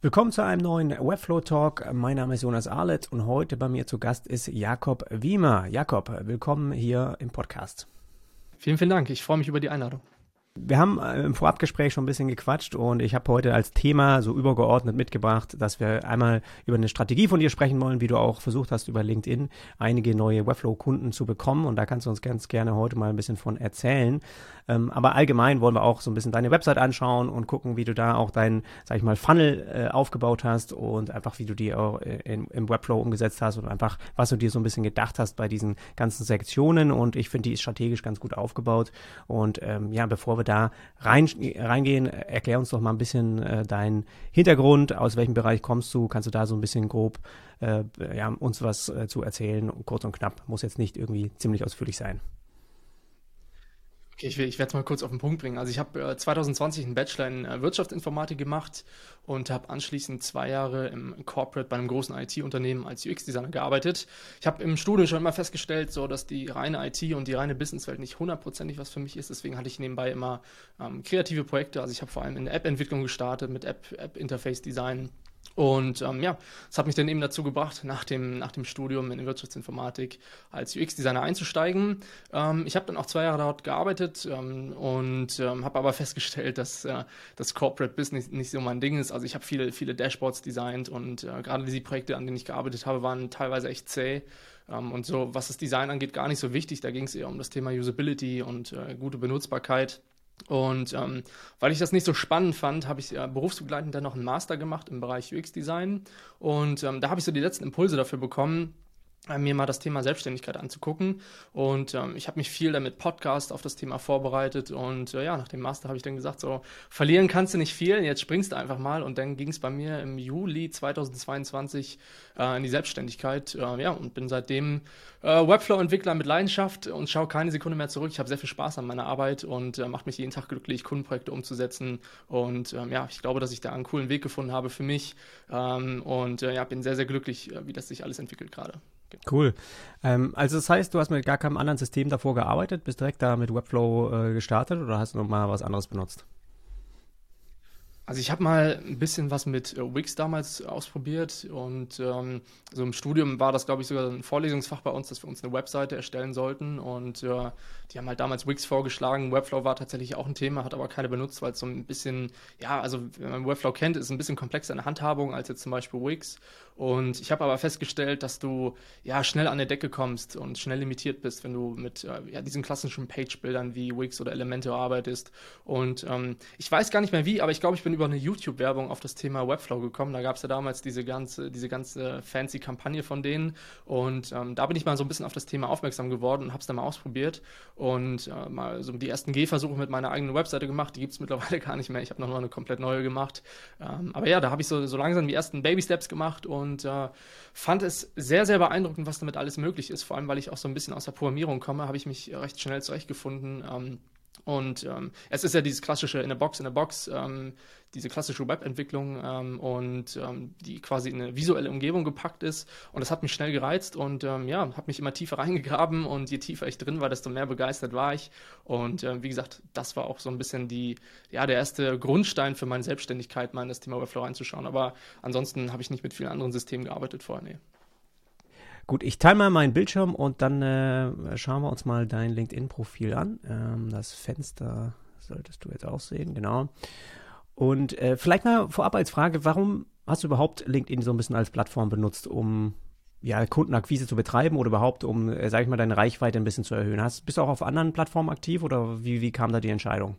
Willkommen zu einem neuen Webflow Talk. Mein Name ist Jonas Arlett und heute bei mir zu Gast ist Jakob Wiemer. Jakob, willkommen hier im Podcast. Vielen, vielen Dank. Ich freue mich über die Einladung. Wir haben äh, im Vorabgespräch schon ein bisschen gequatscht und ich habe heute als Thema so übergeordnet mitgebracht, dass wir einmal über eine Strategie von dir sprechen wollen, wie du auch versucht hast, über LinkedIn einige neue Webflow-Kunden zu bekommen. Und da kannst du uns ganz gerne heute mal ein bisschen von erzählen. Ähm, aber allgemein wollen wir auch so ein bisschen deine Website anschauen und gucken, wie du da auch deinen, sag ich mal, Funnel äh, aufgebaut hast und einfach, wie du die auch äh, im Webflow umgesetzt hast und einfach, was du dir so ein bisschen gedacht hast bei diesen ganzen Sektionen. Und ich finde, die ist strategisch ganz gut aufgebaut. Und ähm, ja, bevor wir da rein, reingehen, erklär uns doch mal ein bisschen äh, deinen Hintergrund, aus welchem Bereich kommst du, kannst du da so ein bisschen grob äh, ja, uns was äh, zu erzählen, kurz und knapp, muss jetzt nicht irgendwie ziemlich ausführlich sein. Okay, ich, ich werde es mal kurz auf den Punkt bringen. Also ich habe äh, 2020 einen Bachelor in äh, Wirtschaftsinformatik gemacht und habe anschließend zwei Jahre im Corporate bei einem großen IT-Unternehmen als UX-Designer gearbeitet. Ich habe im Studium schon immer festgestellt, so dass die reine IT und die reine Businesswelt nicht hundertprozentig was für mich ist. Deswegen hatte ich nebenbei immer ähm, kreative Projekte. Also ich habe vor allem in der App-Entwicklung gestartet mit App-Interface-Design. App und ähm, ja, das hat mich dann eben dazu gebracht, nach dem, nach dem Studium in Wirtschaftsinformatik als UX-Designer einzusteigen. Ähm, ich habe dann auch zwei Jahre dort gearbeitet ähm, und ähm, habe aber festgestellt, dass äh, das Corporate Business nicht so mein Ding ist. Also ich habe viele, viele Dashboards designt und äh, gerade diese Projekte, an denen ich gearbeitet habe, waren teilweise echt zäh. Ähm, und so, was das Design angeht, gar nicht so wichtig. Da ging es eher um das Thema Usability und äh, gute Benutzbarkeit. Und ähm, weil ich das nicht so spannend fand, habe ich äh, berufsbegleitend dann noch einen Master gemacht im Bereich UX-Design. Und ähm, da habe ich so die letzten Impulse dafür bekommen, mir mal das Thema Selbstständigkeit anzugucken. Und ähm, ich habe mich viel damit Podcast auf das Thema vorbereitet. Und äh, ja, nach dem Master habe ich dann gesagt, so verlieren kannst du nicht viel, jetzt springst du einfach mal. Und dann ging es bei mir im Juli 2022 äh, in die Selbstständigkeit. Äh, ja, und bin seitdem äh, Webflow-Entwickler mit Leidenschaft und schaue keine Sekunde mehr zurück. Ich habe sehr viel Spaß an meiner Arbeit und äh, macht mich jeden Tag glücklich, Kundenprojekte umzusetzen. Und ähm, ja, ich glaube, dass ich da einen coolen Weg gefunden habe für mich. Ähm, und ja, bin sehr, sehr glücklich, wie das sich alles entwickelt gerade. Cool. Ähm, also das heißt, du hast mit gar keinem anderen System davor gearbeitet, bist direkt da mit Webflow äh, gestartet oder hast du noch mal was anderes benutzt? Also ich habe mal ein bisschen was mit äh, Wix damals ausprobiert und ähm, so im Studium war das, glaube ich, sogar ein Vorlesungsfach bei uns, dass wir uns eine Webseite erstellen sollten und äh, die haben halt damals Wix vorgeschlagen. Webflow war tatsächlich auch ein Thema, hat aber keine benutzt, weil es so ein bisschen, ja, also wenn man Webflow kennt, ist es ein bisschen komplexer in der Handhabung als jetzt zum Beispiel Wix und ich habe aber festgestellt, dass du ja schnell an der Decke kommst und schnell limitiert bist, wenn du mit äh, ja, diesen klassischen Page-Bildern wie Wix oder Elemente arbeitest und ähm, ich weiß gar nicht mehr wie, aber ich glaube, ich bin über eine YouTube-Werbung auf das Thema Webflow gekommen. Da gab es ja damals diese ganze, diese ganze fancy Kampagne von denen. Und ähm, da bin ich mal so ein bisschen auf das Thema aufmerksam geworden und habe es dann mal ausprobiert und äh, mal so die ersten Gehversuche mit meiner eigenen Webseite gemacht. Die gibt es mittlerweile gar nicht mehr. Ich habe noch mal eine komplett neue gemacht. Ähm, aber ja, da habe ich so, so langsam die ersten Baby-Steps gemacht und äh, fand es sehr, sehr beeindruckend, was damit alles möglich ist. Vor allem, weil ich auch so ein bisschen aus der Programmierung komme, habe ich mich recht schnell zurechtgefunden. Ähm, und ähm, es ist ja dieses klassische in a Box, in a Box, ähm, diese klassische Webentwicklung ähm, und ähm, die quasi in eine visuelle Umgebung gepackt ist. Und das hat mich schnell gereizt und ähm, ja, habe mich immer tiefer reingegraben und je tiefer ich drin war, desto mehr begeistert war ich. Und äh, wie gesagt, das war auch so ein bisschen die, ja, der erste Grundstein für meine Selbstständigkeit, mal in das Thema Webflow reinzuschauen. Aber ansonsten habe ich nicht mit vielen anderen Systemen gearbeitet vorher, nee. Gut, ich teile mal meinen Bildschirm und dann äh, schauen wir uns mal dein LinkedIn-Profil an. Ähm, das Fenster solltest du jetzt auch sehen, genau. Und äh, vielleicht mal vorab als Frage, warum hast du überhaupt LinkedIn so ein bisschen als Plattform benutzt, um ja, Kundenakquise zu betreiben oder überhaupt, um, äh, sag ich mal, deine Reichweite ein bisschen zu erhöhen? Hast, bist du auch auf anderen Plattformen aktiv oder wie, wie kam da die Entscheidung?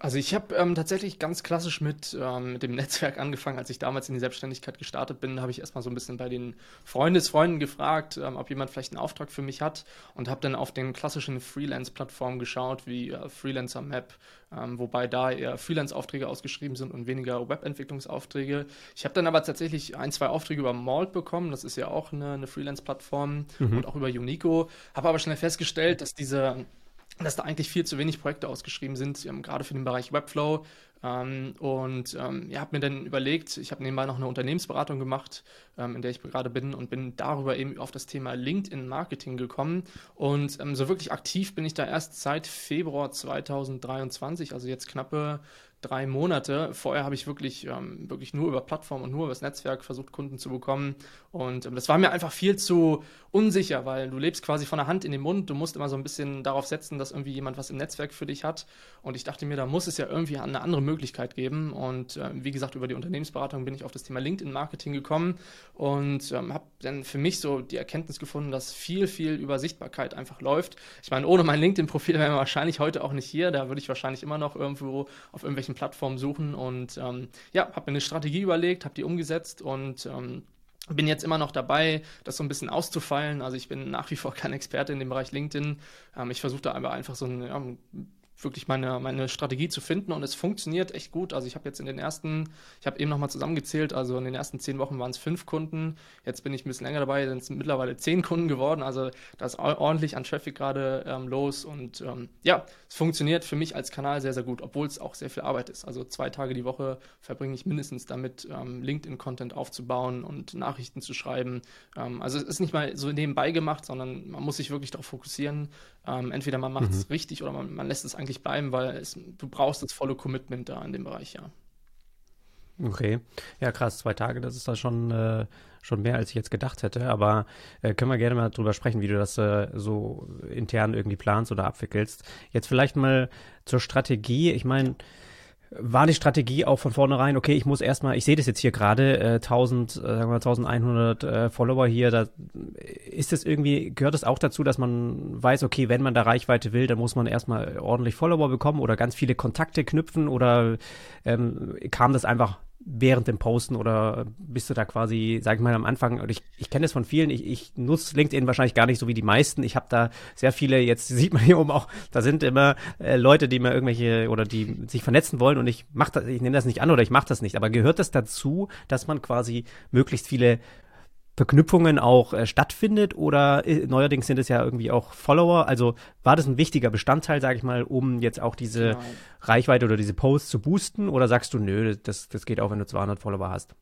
Also ich habe ähm, tatsächlich ganz klassisch mit, ähm, mit dem Netzwerk angefangen. Als ich damals in die Selbstständigkeit gestartet bin, habe ich erstmal so ein bisschen bei den Freundesfreunden gefragt, ähm, ob jemand vielleicht einen Auftrag für mich hat und habe dann auf den klassischen Freelance-Plattformen geschaut, wie äh, Freelancer Map, ähm, wobei da eher Freelance-Aufträge ausgeschrieben sind und weniger Webentwicklungsaufträge. Ich habe dann aber tatsächlich ein, zwei Aufträge über Malt bekommen, das ist ja auch eine, eine Freelance-Plattform mhm. und auch über Unico, habe aber schnell festgestellt, dass diese dass da eigentlich viel zu wenig Projekte ausgeschrieben sind, ähm, gerade für den Bereich Webflow. Ähm, und ähm, ja, habe mir dann überlegt, ich habe nebenbei noch eine Unternehmensberatung gemacht, ähm, in der ich gerade bin und bin darüber eben auf das Thema LinkedIn-Marketing gekommen. Und ähm, so wirklich aktiv bin ich da erst seit Februar 2023, also jetzt knappe drei Monate. Vorher habe ich wirklich, ähm, wirklich nur über Plattform und nur über das Netzwerk versucht, Kunden zu bekommen. Und ähm, das war mir einfach viel zu unsicher, weil du lebst quasi von der Hand in den Mund. Du musst immer so ein bisschen darauf setzen, dass irgendwie jemand was im Netzwerk für dich hat. Und ich dachte mir, da muss es ja irgendwie eine andere Möglichkeit geben. Und äh, wie gesagt, über die Unternehmensberatung bin ich auf das Thema LinkedIn-Marketing gekommen und ähm, habe dann für mich so die Erkenntnis gefunden, dass viel, viel über Sichtbarkeit einfach läuft. Ich meine, ohne mein LinkedIn-Profil wären wir wahrscheinlich heute auch nicht hier. Da würde ich wahrscheinlich immer noch irgendwo auf irgendwelchen Plattformen suchen. Und ähm, ja, habe mir eine Strategie überlegt, habe die umgesetzt und ähm, bin jetzt immer noch dabei, das so ein bisschen auszufeilen. Also ich bin nach wie vor kein Experte in dem Bereich LinkedIn. Ähm, ich versuche da aber einfach so ein, ja, wirklich meine, meine Strategie zu finden und es funktioniert echt gut. Also ich habe jetzt in den ersten, ich habe eben nochmal zusammengezählt, also in den ersten zehn Wochen waren es fünf Kunden, jetzt bin ich ein bisschen länger dabei, sind es mittlerweile zehn Kunden geworden, also da ist ordentlich an Traffic gerade ähm, los und ähm, ja, es funktioniert für mich als Kanal sehr, sehr gut, obwohl es auch sehr viel Arbeit ist. Also zwei Tage die Woche verbringe ich mindestens damit, ähm, LinkedIn-Content aufzubauen und Nachrichten zu schreiben. Ähm, also es ist nicht mal so nebenbei gemacht, sondern man muss sich wirklich darauf fokussieren. Ähm, entweder man macht es mhm. richtig oder man, man lässt es eigentlich bleiben, weil es, du brauchst das volle Commitment da in dem Bereich, ja. Okay, ja krass, zwei Tage, das ist da schon, äh, schon mehr, als ich jetzt gedacht hätte. Aber äh, können wir gerne mal drüber sprechen, wie du das äh, so intern irgendwie planst oder abwickelst. Jetzt vielleicht mal zur Strategie. Ich meine, war die Strategie auch von vornherein, okay, ich muss erstmal, ich sehe das jetzt hier gerade, äh, 1000, äh, sagen wir 1100 äh, Follower hier, da ist es irgendwie, gehört es auch dazu, dass man weiß, okay, wenn man da Reichweite will, dann muss man erstmal ordentlich Follower bekommen oder ganz viele Kontakte knüpfen oder ähm, kam das einfach während dem Posten oder bist du da quasi, sag ich mal, am Anfang, ich, ich kenne das von vielen, ich, ich nutze LinkedIn wahrscheinlich gar nicht so wie die meisten. Ich habe da sehr viele, jetzt sieht man hier oben auch, da sind immer äh, Leute, die mir irgendwelche oder die sich vernetzen wollen und ich mach das, ich nehme das nicht an oder ich mache das nicht. Aber gehört das dazu, dass man quasi möglichst viele Verknüpfungen auch äh, stattfindet oder äh, neuerdings sind es ja irgendwie auch Follower. Also war das ein wichtiger Bestandteil, sage ich mal, um jetzt auch diese genau. Reichweite oder diese Posts zu boosten? Oder sagst du, nö, das, das geht auch, wenn du 200 Follower hast?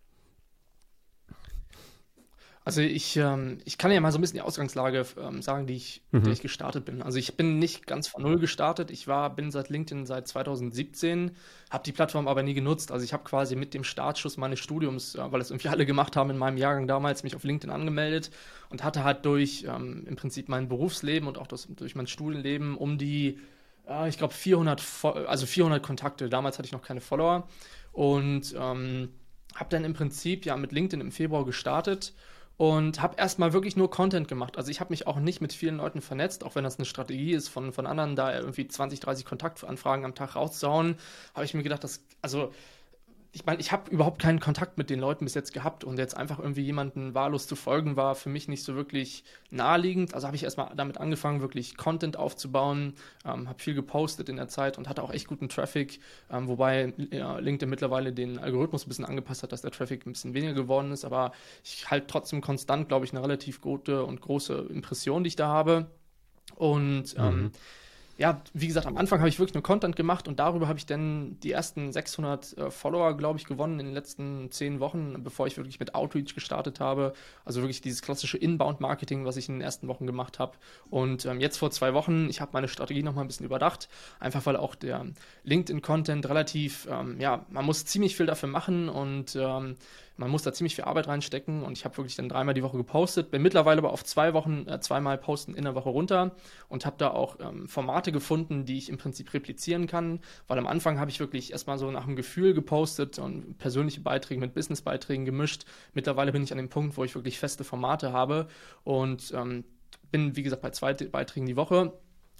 Also ich, ähm, ich kann ja mal so ein bisschen die Ausgangslage ähm, sagen, die ich, mhm. der ich gestartet bin. Also ich bin nicht ganz von null gestartet. Ich war, bin seit LinkedIn seit 2017, habe die Plattform aber nie genutzt. Also ich habe quasi mit dem Startschuss meines Studiums, äh, weil es irgendwie alle gemacht haben in meinem Jahrgang damals, mich auf LinkedIn angemeldet und hatte halt durch ähm, im Prinzip mein Berufsleben und auch das, durch mein Studienleben um die, äh, ich glaube 400, also 400 Kontakte. Damals hatte ich noch keine Follower und ähm, habe dann im Prinzip ja mit LinkedIn im Februar gestartet und habe erstmal wirklich nur Content gemacht. Also ich habe mich auch nicht mit vielen Leuten vernetzt, auch wenn das eine Strategie ist, von, von anderen da irgendwie 20, 30 Kontaktanfragen am Tag rauszuhauen, habe ich mir gedacht, dass, also ich meine, ich habe überhaupt keinen Kontakt mit den Leuten bis jetzt gehabt und jetzt einfach irgendwie jemanden wahllos zu folgen, war für mich nicht so wirklich naheliegend. Also habe ich erstmal damit angefangen, wirklich Content aufzubauen, ähm, habe viel gepostet in der Zeit und hatte auch echt guten Traffic, ähm, wobei ja, LinkedIn mittlerweile den Algorithmus ein bisschen angepasst hat, dass der Traffic ein bisschen weniger geworden ist, aber ich halte trotzdem konstant, glaube ich, eine relativ gute und große Impression, die ich da habe. Und ähm, mhm ja, wie gesagt, am Anfang habe ich wirklich nur Content gemacht und darüber habe ich dann die ersten 600 äh, Follower, glaube ich, gewonnen in den letzten zehn Wochen, bevor ich wirklich mit Outreach gestartet habe. Also wirklich dieses klassische Inbound-Marketing, was ich in den ersten Wochen gemacht habe. Und ähm, jetzt vor zwei Wochen, ich habe meine Strategie nochmal ein bisschen überdacht, einfach weil auch der LinkedIn-Content relativ, ähm, ja, man muss ziemlich viel dafür machen und ähm, man muss da ziemlich viel Arbeit reinstecken und ich habe wirklich dann dreimal die Woche gepostet, bin mittlerweile aber auf zwei Wochen, äh, zweimal posten in der Woche runter und habe da auch ähm, Formate gefunden, die ich im Prinzip replizieren kann, weil am Anfang habe ich wirklich erstmal so nach dem Gefühl gepostet und persönliche Beiträge mit Businessbeiträgen gemischt. Mittlerweile bin ich an dem Punkt, wo ich wirklich feste Formate habe und ähm, bin, wie gesagt, bei zwei Beiträgen die Woche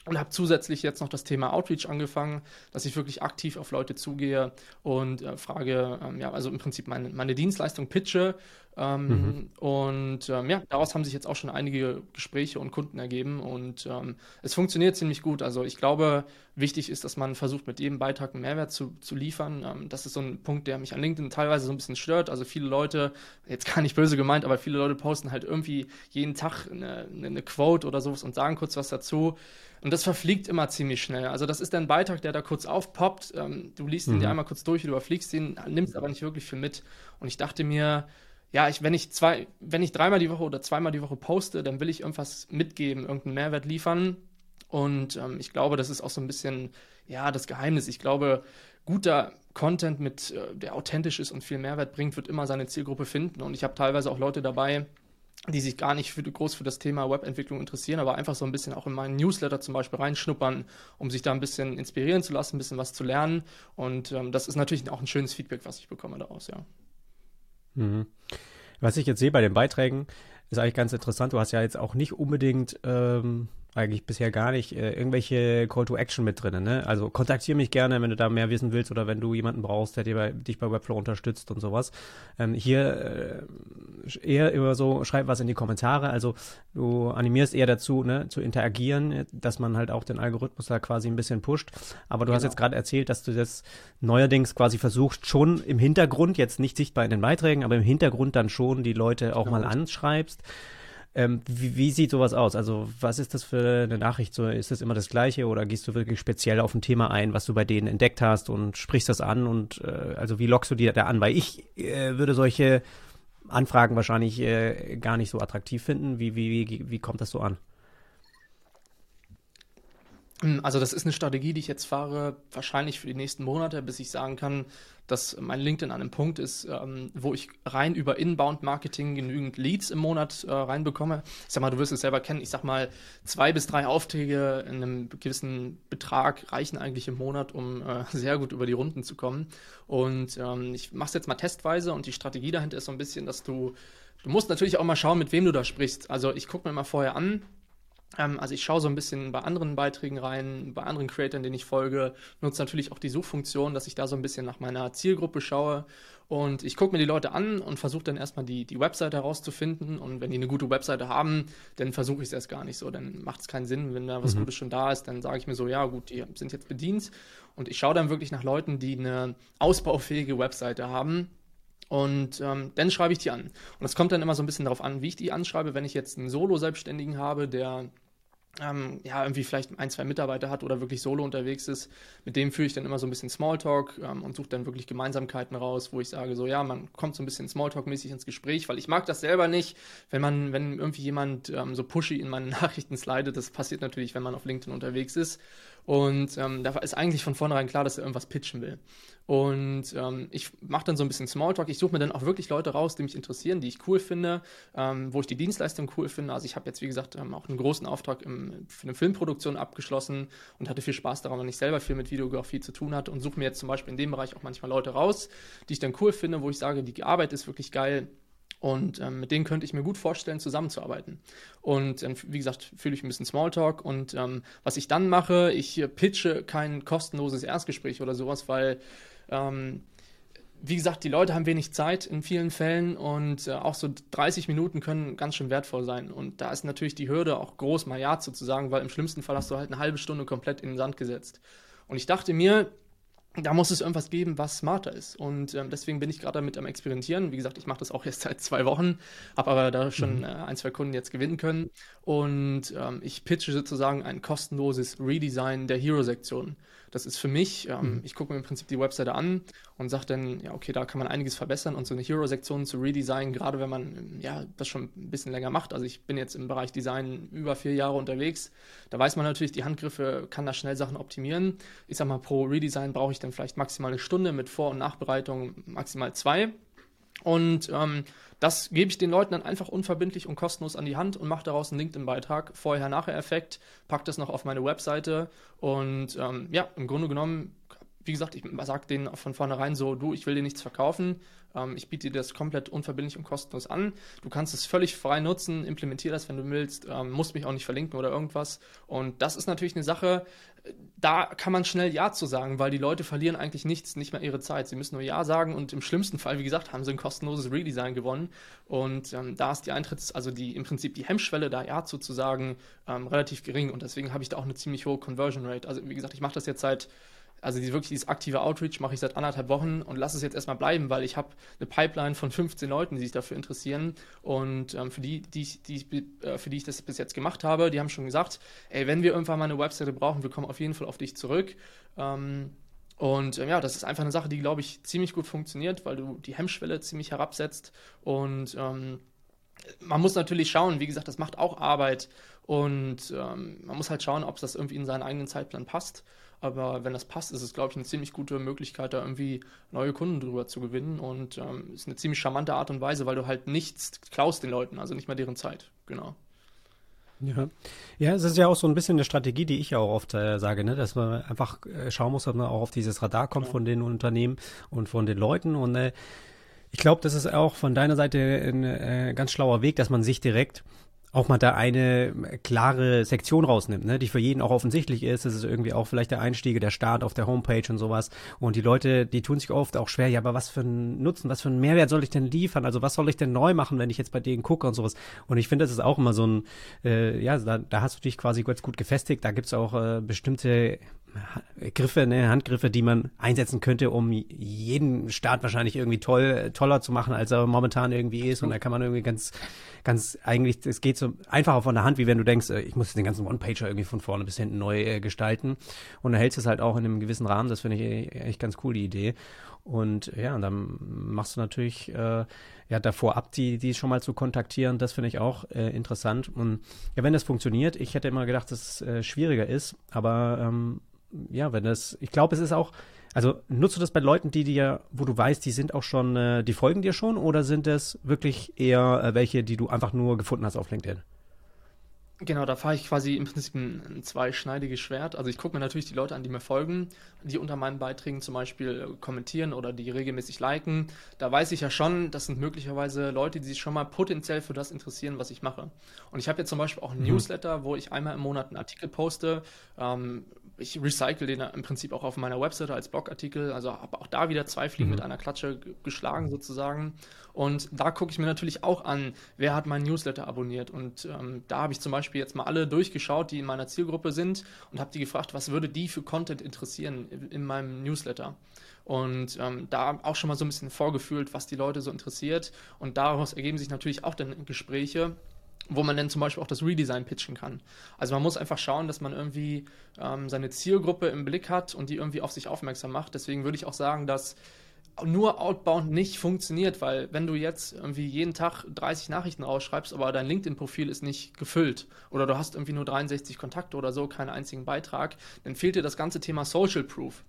und habe zusätzlich jetzt noch das Thema Outreach angefangen, dass ich wirklich aktiv auf Leute zugehe und äh, frage, ähm, ja, also im Prinzip meine, meine Dienstleistung pitche. Ähm, mhm. Und ähm, ja, daraus haben sich jetzt auch schon einige Gespräche und Kunden ergeben und ähm, es funktioniert ziemlich gut. Also ich glaube, wichtig ist, dass man versucht, mit jedem Beitrag einen Mehrwert zu, zu liefern. Ähm, das ist so ein Punkt, der mich an LinkedIn teilweise so ein bisschen stört. Also viele Leute, jetzt gar nicht böse gemeint, aber viele Leute posten halt irgendwie jeden Tag eine, eine Quote oder sowas und sagen kurz was dazu. Und das verfliegt immer ziemlich schnell. Also das ist ein Beitrag, der da kurz aufpoppt. Ähm, du liest ihn dir mhm. einmal kurz durch, du überfliegst ihn, nimmst aber nicht wirklich viel mit. Und ich dachte mir, ja, ich, wenn ich zwei, wenn ich dreimal die Woche oder zweimal die Woche poste, dann will ich irgendwas mitgeben, irgendeinen Mehrwert liefern. Und ähm, ich glaube, das ist auch so ein bisschen, ja, das Geheimnis. Ich glaube, guter Content mit, äh, der authentisch ist und viel Mehrwert bringt, wird immer seine Zielgruppe finden. Und ich habe teilweise auch Leute dabei, die sich gar nicht für, groß für das Thema Webentwicklung interessieren, aber einfach so ein bisschen auch in meinen Newsletter zum Beispiel reinschnuppern, um sich da ein bisschen inspirieren zu lassen, ein bisschen was zu lernen. Und ähm, das ist natürlich auch ein schönes Feedback, was ich bekomme daraus, ja. Mhm. Was ich jetzt sehe bei den Beiträgen, ist eigentlich ganz interessant. Du hast ja jetzt auch nicht unbedingt ähm, eigentlich bisher gar nicht äh, irgendwelche Call to Action mit drin. Ne? Also kontaktiere mich gerne, wenn du da mehr wissen willst oder wenn du jemanden brauchst, der dir bei, dich bei Webflow unterstützt und sowas. Ähm, hier äh, eher immer so, schreib was in die Kommentare. Also du animierst eher dazu, ne, zu interagieren, dass man halt auch den Algorithmus da quasi ein bisschen pusht. Aber du genau. hast jetzt gerade erzählt, dass du das neuerdings quasi versuchst, schon im Hintergrund, jetzt nicht sichtbar in den Beiträgen, aber im Hintergrund dann schon die Leute auch genau. mal anschreibst. Ähm, wie, wie, sieht sowas aus? Also, was ist das für eine Nachricht? So, ist das immer das Gleiche oder gehst du wirklich speziell auf ein Thema ein, was du bei denen entdeckt hast und sprichst das an? Und äh, also, wie lockst du die da an? Weil ich äh, würde solche Anfragen wahrscheinlich äh, gar nicht so attraktiv finden. Wie, wie, wie, wie kommt das so an? Hm, also das ist eine Strategie, die ich jetzt fahre, wahrscheinlich für die nächsten Monate, bis ich sagen kann, dass mein LinkedIn an einem Punkt ist, ähm, wo ich rein über Inbound-Marketing genügend Leads im Monat äh, reinbekomme. Ich sag mal, du wirst es selber kennen, ich sag mal, zwei bis drei Aufträge in einem gewissen Betrag reichen eigentlich im Monat, um äh, sehr gut über die Runden zu kommen. Und ähm, ich mache es jetzt mal testweise und die Strategie dahinter ist so ein bisschen, dass du Du musst natürlich auch mal schauen, mit wem du da sprichst. Also ich gucke mir mal vorher an, ähm, also ich schaue so ein bisschen bei anderen Beiträgen rein, bei anderen Creatoren, denen ich folge, nutze natürlich auch die Suchfunktion, dass ich da so ein bisschen nach meiner Zielgruppe schaue und ich gucke mir die Leute an und versuche dann erstmal die, die Webseite herauszufinden. Und wenn die eine gute Webseite haben, dann versuche ich es erst gar nicht so. Dann macht es keinen Sinn. Wenn da was mhm. Gutes schon da ist, dann sage ich mir so, ja gut, die sind jetzt bedient. Und ich schaue dann wirklich nach Leuten, die eine ausbaufähige Webseite haben und ähm, dann schreibe ich die an. Und es kommt dann immer so ein bisschen darauf an, wie ich die anschreibe. Wenn ich jetzt einen Solo-Selbstständigen habe, der ähm, ja, irgendwie vielleicht ein, zwei Mitarbeiter hat oder wirklich solo unterwegs ist, mit dem führe ich dann immer so ein bisschen Smalltalk ähm, und suche dann wirklich Gemeinsamkeiten raus, wo ich sage, so ja, man kommt so ein bisschen Smalltalk-mäßig ins Gespräch, weil ich mag das selber nicht, wenn man, wenn irgendwie jemand ähm, so pushy in meinen Nachrichten slidet, das passiert natürlich, wenn man auf LinkedIn unterwegs ist. Und ähm, da ist eigentlich von vornherein klar, dass er irgendwas pitchen will. Und ähm, ich mache dann so ein bisschen Smalltalk. Ich suche mir dann auch wirklich Leute raus, die mich interessieren, die ich cool finde, ähm, wo ich die Dienstleistung cool finde. Also ich habe jetzt, wie gesagt, ähm, auch einen großen Auftrag im, für eine Filmproduktion abgeschlossen und hatte viel Spaß daran, weil ich selber viel mit Videografie zu tun hatte und suche mir jetzt zum Beispiel in dem Bereich auch manchmal Leute raus, die ich dann cool finde, wo ich sage, die Arbeit ist wirklich geil. Und ähm, mit denen könnte ich mir gut vorstellen, zusammenzuarbeiten. Und ähm, wie gesagt, fühle ich ein bisschen Smalltalk. Und ähm, was ich dann mache, ich pitche kein kostenloses Erstgespräch oder sowas, weil ähm, wie gesagt, die Leute haben wenig Zeit in vielen Fällen und äh, auch so 30 Minuten können ganz schön wertvoll sein. Und da ist natürlich die Hürde auch groß, mal Ja zu weil im schlimmsten Fall hast du halt eine halbe Stunde komplett in den Sand gesetzt. Und ich dachte mir, da muss es irgendwas geben, was smarter ist. Und ähm, deswegen bin ich gerade damit am Experimentieren. Wie gesagt, ich mache das auch erst seit zwei Wochen, habe aber da schon mhm. äh, ein, zwei Kunden jetzt gewinnen können. Und ähm, ich pitche sozusagen ein kostenloses Redesign der Hero-Sektion. Das ist für mich, ähm, mhm. ich gucke mir im Prinzip die Webseite an und sage dann, ja, okay, da kann man einiges verbessern und so eine Hero-Sektion zu redesignen, gerade wenn man ähm, ja das schon ein bisschen länger macht. Also ich bin jetzt im Bereich Design über vier Jahre unterwegs. Da weiß man natürlich, die Handgriffe kann da schnell Sachen optimieren. Ich sag mal, pro Redesign brauche ich dann vielleicht maximal eine Stunde mit Vor- und Nachbereitung maximal zwei. Und ähm, das gebe ich den Leuten dann einfach unverbindlich und kostenlos an die Hand und mache daraus einen LinkedIn-Beitrag, Vorher-Nachher-Effekt, packe das noch auf meine Webseite. Und ähm, ja, im Grunde genommen, wie gesagt, ich sage denen von vornherein so, du, ich will dir nichts verkaufen, ähm, ich biete dir das komplett unverbindlich und kostenlos an. Du kannst es völlig frei nutzen, implementiere das, wenn du willst, ähm, musst mich auch nicht verlinken oder irgendwas. Und das ist natürlich eine Sache, da kann man schnell Ja zu sagen, weil die Leute verlieren eigentlich nichts, nicht mehr ihre Zeit. Sie müssen nur Ja sagen und im schlimmsten Fall, wie gesagt, haben sie ein kostenloses Redesign gewonnen. Und ähm, da ist die Eintritts-, also die im Prinzip die Hemmschwelle, da Ja zu, zu sagen, ähm, relativ gering. Und deswegen habe ich da auch eine ziemlich hohe Conversion Rate. Also wie gesagt, ich mache das jetzt seit also die, wirklich dieses aktive Outreach mache ich seit anderthalb Wochen und lasse es jetzt erstmal bleiben, weil ich habe eine Pipeline von 15 Leuten, die sich dafür interessieren. Und ähm, für, die, die, die, äh, für die ich das bis jetzt gemacht habe, die haben schon gesagt, ey, wenn wir irgendwann mal eine Webseite brauchen, wir kommen auf jeden Fall auf dich zurück. Ähm, und ähm, ja, das ist einfach eine Sache, die, glaube ich, ziemlich gut funktioniert, weil du die Hemmschwelle ziemlich herabsetzt und ähm, man muss natürlich schauen, wie gesagt, das macht auch Arbeit und ähm, man muss halt schauen, ob das irgendwie in seinen eigenen Zeitplan passt. Aber wenn das passt, ist es, glaube ich, eine ziemlich gute Möglichkeit, da irgendwie neue Kunden drüber zu gewinnen. Und ähm, ist eine ziemlich charmante Art und Weise, weil du halt nichts klaust den Leuten, also nicht mehr deren Zeit. Genau. Ja. ja, es ist ja auch so ein bisschen eine Strategie, die ich ja auch oft äh, sage, ne? dass man einfach äh, schauen muss, dass man auch auf dieses Radar kommt ja. von den Unternehmen und von den Leuten. Und äh, ich glaube, das ist auch von deiner Seite ein äh, ganz schlauer Weg, dass man sich direkt auch mal da eine klare Sektion rausnimmt, ne, die für jeden auch offensichtlich ist. Das ist irgendwie auch vielleicht der Einstieg, der Start auf der Homepage und sowas. Und die Leute, die tun sich oft auch schwer, ja, aber was für einen Nutzen, was für einen Mehrwert soll ich denn liefern? Also was soll ich denn neu machen, wenn ich jetzt bei denen gucke und sowas? Und ich finde, das ist auch immer so ein, äh, ja, da, da hast du dich quasi ganz gut gefestigt. Da gibt's auch äh, bestimmte Griffe, ne, Handgriffe, die man einsetzen könnte, um jeden Start wahrscheinlich irgendwie toll, toller zu machen, als er momentan irgendwie ist. Und da kann man irgendwie ganz, ganz eigentlich, es geht so einfacher von der Hand, wie wenn du denkst, äh, ich muss den ganzen One-Pager irgendwie von vorne bis hinten neu äh, gestalten. Und dann hältst du es halt auch in einem gewissen Rahmen. Das finde ich e-, echt ganz cool, die Idee. Und ja, und dann machst du natürlich äh, ja davor ab, die, die schon mal zu kontaktieren. Das finde ich auch äh, interessant. Und ja, wenn das funktioniert, ich hätte immer gedacht, dass es äh, schwieriger ist, aber ähm, ja, wenn das, ich glaube, es ist auch, also nutzt du das bei Leuten, die dir, wo du weißt, die sind auch schon, äh, die folgen dir schon oder sind es wirklich eher äh, welche, die du einfach nur gefunden hast auf LinkedIn? Genau, da fahre ich quasi im Prinzip ein, ein zweischneidiges Schwert. Also ich gucke mir natürlich die Leute an, die mir folgen, die unter meinen Beiträgen zum Beispiel äh, kommentieren oder die regelmäßig liken. Da weiß ich ja schon, das sind möglicherweise Leute, die sich schon mal potenziell für das interessieren, was ich mache. Und ich habe jetzt zum Beispiel auch einen mhm. Newsletter, wo ich einmal im Monat einen Artikel poste. Ähm, ich recycle den im Prinzip auch auf meiner Webseite als Blogartikel. Also habe auch da wieder zwei Fliegen mhm. mit einer Klatsche geschlagen sozusagen. Und da gucke ich mir natürlich auch an, wer hat meinen Newsletter abonniert. Und ähm, da habe ich zum Beispiel jetzt mal alle durchgeschaut, die in meiner Zielgruppe sind und habe die gefragt, was würde die für Content interessieren in, in meinem Newsletter. Und ähm, da auch schon mal so ein bisschen vorgefühlt, was die Leute so interessiert. Und daraus ergeben sich natürlich auch dann Gespräche wo man dann zum Beispiel auch das Redesign pitchen kann. Also man muss einfach schauen, dass man irgendwie ähm, seine Zielgruppe im Blick hat und die irgendwie auf sich aufmerksam macht. Deswegen würde ich auch sagen, dass nur Outbound nicht funktioniert, weil wenn du jetzt irgendwie jeden Tag 30 Nachrichten rausschreibst, aber dein LinkedIn-Profil ist nicht gefüllt oder du hast irgendwie nur 63 Kontakte oder so, keinen einzigen Beitrag, dann fehlt dir das ganze Thema Social Proof.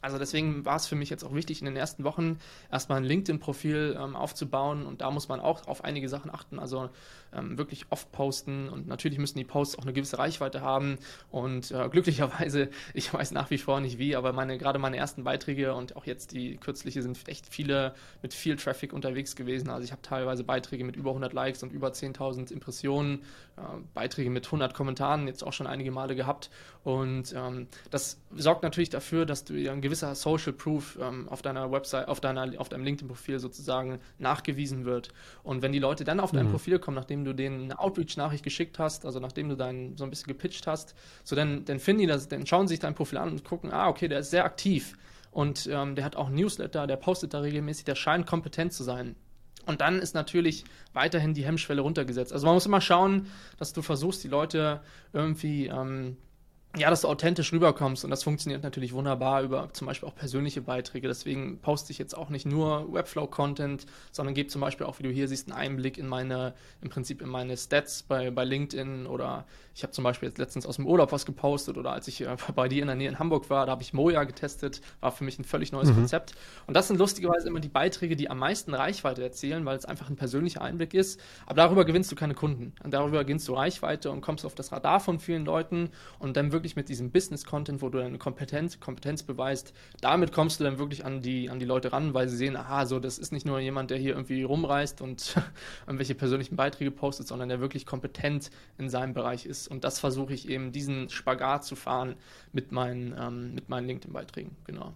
Also deswegen war es für mich jetzt auch wichtig, in den ersten Wochen erstmal ein LinkedIn-Profil ähm, aufzubauen und da muss man auch auf einige Sachen achten. Also ähm, wirklich oft posten und natürlich müssen die Posts auch eine gewisse Reichweite haben und äh, glücklicherweise, ich weiß nach wie vor nicht wie, aber meine gerade meine ersten Beiträge und auch jetzt die kürzliche sind echt viele mit viel Traffic unterwegs gewesen. Also ich habe teilweise Beiträge mit über 100 Likes und über 10.000 Impressionen, äh, Beiträge mit 100 Kommentaren jetzt auch schon einige Male gehabt und ähm, das sorgt natürlich dafür, dass du ein gewisser Social Proof ähm, auf deiner Website, auf deiner auf deinem LinkedIn-Profil sozusagen nachgewiesen wird und wenn die Leute dann auf dein mhm. Profil kommen, nachdem nachdem du denen eine Outreach-Nachricht geschickt hast, also nachdem du deinen so ein bisschen gepitcht hast, so dann, dann finden die das, dann schauen sie sich dein Profil an und gucken, ah, okay, der ist sehr aktiv und ähm, der hat auch Newsletter, der postet da regelmäßig, der scheint kompetent zu sein. Und dann ist natürlich weiterhin die Hemmschwelle runtergesetzt. Also man muss immer schauen, dass du versuchst, die Leute irgendwie ähm, ja, dass du authentisch rüberkommst und das funktioniert natürlich wunderbar über zum Beispiel auch persönliche Beiträge. Deswegen poste ich jetzt auch nicht nur Webflow-Content, sondern gebe zum Beispiel auch, wie du hier siehst, einen Einblick in meine, im Prinzip in meine Stats bei, bei LinkedIn oder ich habe zum Beispiel jetzt letztens aus dem Urlaub was gepostet oder als ich äh, bei dir in der Nähe in Hamburg war, da habe ich Moja getestet, war für mich ein völlig neues mhm. Konzept. Und das sind lustigerweise immer die Beiträge, die am meisten Reichweite erzielen, weil es einfach ein persönlicher Einblick ist. Aber darüber gewinnst du keine Kunden. Und darüber gewinnst du Reichweite und kommst auf das Radar von vielen Leuten und dann wirklich mit diesem Business-Content, wo du deine Kompetenz, Kompetenz beweist, damit kommst du dann wirklich an die, an die Leute ran, weil sie sehen, aha, so, das ist nicht nur jemand, der hier irgendwie rumreist und irgendwelche persönlichen Beiträge postet, sondern der wirklich kompetent in seinem Bereich ist und das versuche ich eben, diesen Spagat zu fahren mit meinen, ähm, mit meinen LinkedIn-Beiträgen, genau.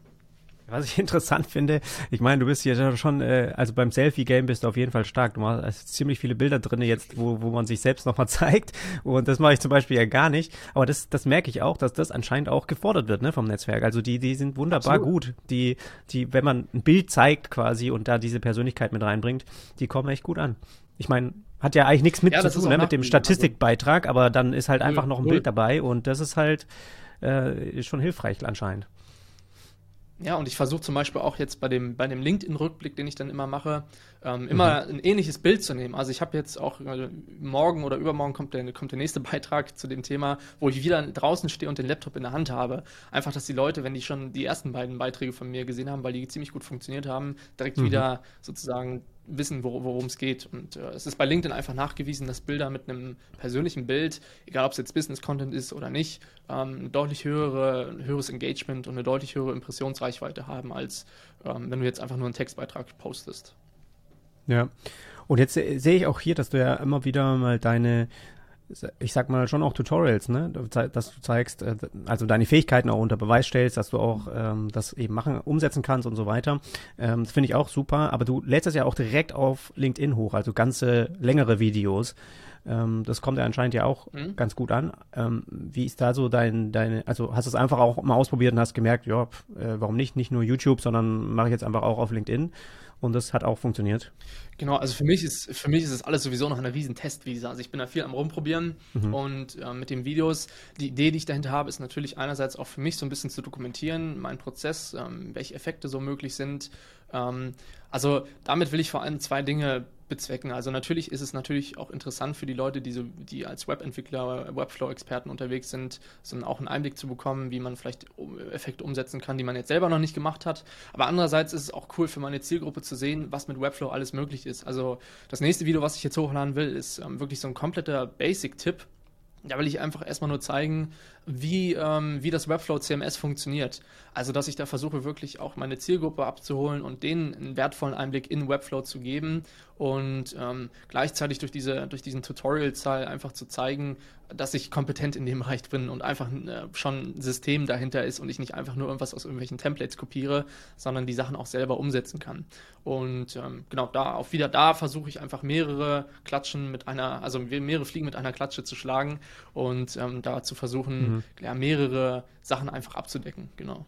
Was ich interessant finde, ich meine, du bist hier schon, äh, also beim Selfie-Game bist du auf jeden Fall stark. Du hast ziemlich viele Bilder drin jetzt, wo, wo man sich selbst nochmal zeigt. Und das mache ich zum Beispiel ja gar nicht. Aber das, das merke ich auch, dass das anscheinend auch gefordert wird, ne, vom Netzwerk. Also die, die sind wunderbar Absolut. gut. Die, die, wenn man ein Bild zeigt quasi und da diese Persönlichkeit mit reinbringt, die kommen echt gut an. Ich meine, hat ja eigentlich nichts mit ja, zu tun, ne, mit dem Statistikbeitrag, aber dann ist halt einfach noch ein Bild dabei und das ist halt äh, schon hilfreich anscheinend. Ja, und ich versuche zum Beispiel auch jetzt bei dem, bei dem LinkedIn-Rückblick, den ich dann immer mache, ähm, immer mhm. ein ähnliches Bild zu nehmen. Also ich habe jetzt auch also morgen oder übermorgen kommt der, kommt der nächste Beitrag zu dem Thema, wo ich wieder draußen stehe und den Laptop in der Hand habe. Einfach, dass die Leute, wenn die schon die ersten beiden Beiträge von mir gesehen haben, weil die ziemlich gut funktioniert haben, direkt mhm. wieder sozusagen wissen, worum es geht. Und äh, es ist bei LinkedIn einfach nachgewiesen, dass Bilder mit einem persönlichen Bild, egal ob es jetzt Business-Content ist oder nicht, ähm, ein deutlich höhere, ein höheres Engagement und eine deutlich höhere Impressionsreichweite haben, als ähm, wenn du jetzt einfach nur einen Textbeitrag postest. Ja. Und jetzt sehe ich auch hier, dass du ja immer wieder mal deine ich sag mal schon auch Tutorials, ne, dass du zeigst, äh, also deine Fähigkeiten auch unter Beweis stellst, dass du auch ähm, das eben machen, umsetzen kannst und so weiter. Ähm, das finde ich auch super, aber du lädst es ja auch direkt auf LinkedIn hoch, also ganze längere Videos. Ähm, das kommt ja anscheinend ja auch mhm. ganz gut an. Ähm, wie ist da so dein, deine, also hast du es einfach auch mal ausprobiert und hast gemerkt, ja, äh, warum nicht, nicht nur YouTube, sondern mache ich jetzt einfach auch auf LinkedIn und das hat auch funktioniert. Genau, also für mich ist für mich ist das alles sowieso noch eine riesen Testwiese. Also ich bin da viel am rumprobieren mhm. und äh, mit den Videos, die Idee, die ich dahinter habe, ist natürlich einerseits auch für mich so ein bisschen zu dokumentieren, meinen Prozess, ähm, welche Effekte so möglich sind. Ähm, also damit will ich vor allem zwei Dinge bezwecken. Also natürlich ist es natürlich auch interessant für die Leute, die, so, die als Webentwickler, Webflow-Experten unterwegs sind, sondern auch einen Einblick zu bekommen, wie man vielleicht Effekte umsetzen kann, die man jetzt selber noch nicht gemacht hat. Aber andererseits ist es auch cool für meine Zielgruppe zu sehen, was mit Webflow alles möglich ist. Also das nächste Video, was ich jetzt hochladen will, ist ähm, wirklich so ein kompletter Basic-Tipp. Da will ich einfach erstmal nur zeigen, wie, ähm, wie das Webflow CMS funktioniert. Also, dass ich da versuche, wirklich auch meine Zielgruppe abzuholen und denen einen wertvollen Einblick in Webflow zu geben und ähm, gleichzeitig durch, diese, durch diesen Tutorial-Zahl einfach zu zeigen, dass ich kompetent in dem Bereich bin und einfach äh, schon ein System dahinter ist und ich nicht einfach nur irgendwas aus irgendwelchen Templates kopiere, sondern die Sachen auch selber umsetzen kann. Und ähm, genau da, auch wieder da versuche ich einfach mehrere Klatschen mit einer, also mehrere Fliegen mit einer Klatsche zu schlagen und ähm, da zu versuchen, mhm. Ja, mehrere Sachen einfach abzudecken, genau.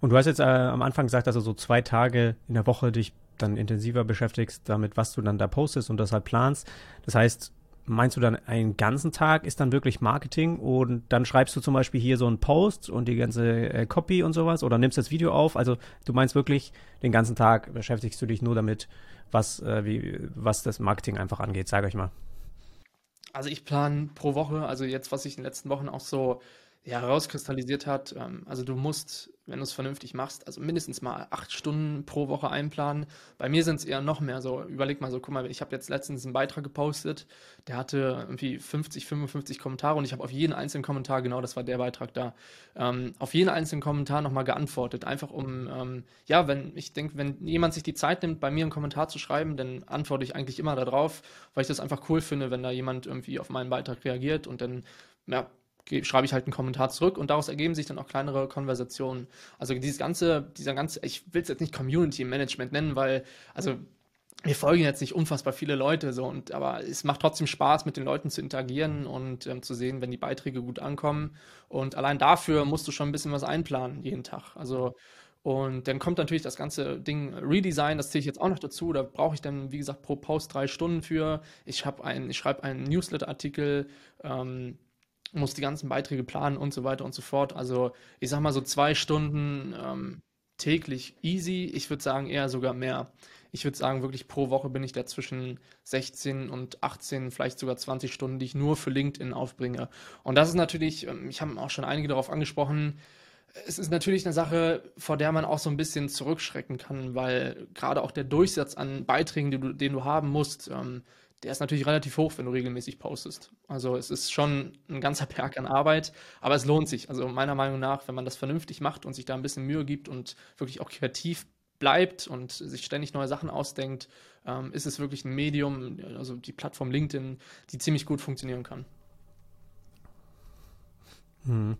Und du hast jetzt äh, am Anfang gesagt, dass du so zwei Tage in der Woche dich dann intensiver beschäftigst damit, was du dann da postest und das halt planst. Das heißt, meinst du dann einen ganzen Tag ist dann wirklich Marketing und dann schreibst du zum Beispiel hier so einen Post und die ganze äh, Copy und sowas oder nimmst das Video auf? Also du meinst wirklich den ganzen Tag beschäftigst du dich nur damit, was, äh, wie, was das Marketing einfach angeht, sag euch mal. Also ich plane pro Woche, also jetzt, was ich in den letzten Wochen auch so ja, herauskristallisiert hat. Ähm, also du musst, wenn du es vernünftig machst, also mindestens mal acht Stunden pro Woche einplanen. Bei mir sind es eher noch mehr so. Überleg mal so, guck mal, ich habe jetzt letztens einen Beitrag gepostet, der hatte irgendwie 50, 55 Kommentare und ich habe auf jeden einzelnen Kommentar, genau das war der Beitrag da, ähm, auf jeden einzelnen Kommentar nochmal geantwortet. Einfach um, ähm, ja, wenn ich denke, wenn jemand sich die Zeit nimmt, bei mir einen Kommentar zu schreiben, dann antworte ich eigentlich immer darauf, weil ich das einfach cool finde, wenn da jemand irgendwie auf meinen Beitrag reagiert und dann ja, schreibe ich halt einen Kommentar zurück und daraus ergeben sich dann auch kleinere Konversationen. Also dieses ganze, dieser ganze, ich will es jetzt nicht Community Management nennen, weil, also wir folgen jetzt nicht unfassbar viele Leute so und aber es macht trotzdem Spaß mit den Leuten zu interagieren und ähm, zu sehen, wenn die Beiträge gut ankommen und allein dafür musst du schon ein bisschen was einplanen jeden Tag. Also und dann kommt natürlich das ganze Ding Redesign, das zähle ich jetzt auch noch dazu. Da brauche ich dann, wie gesagt, pro Post drei Stunden für. Ich ich schreibe einen Newsletter-Artikel, ähm, muss die ganzen Beiträge planen und so weiter und so fort. Also ich sag mal so zwei Stunden ähm, täglich easy. Ich würde sagen eher sogar mehr. Ich würde sagen, wirklich pro Woche bin ich da zwischen 16 und 18, vielleicht sogar 20 Stunden, die ich nur für LinkedIn aufbringe. Und das ist natürlich, ähm, ich habe auch schon einige darauf angesprochen, es ist natürlich eine Sache, vor der man auch so ein bisschen zurückschrecken kann, weil gerade auch der Durchsatz an Beiträgen, den du, den du haben musst, ähm, der ist natürlich relativ hoch, wenn du regelmäßig postest. Also es ist schon ein ganzer Berg an Arbeit, aber es lohnt sich. Also meiner Meinung nach, wenn man das vernünftig macht und sich da ein bisschen Mühe gibt und wirklich auch kreativ bleibt und sich ständig neue Sachen ausdenkt, ähm, ist es wirklich ein Medium, also die Plattform LinkedIn, die ziemlich gut funktionieren kann. Hm.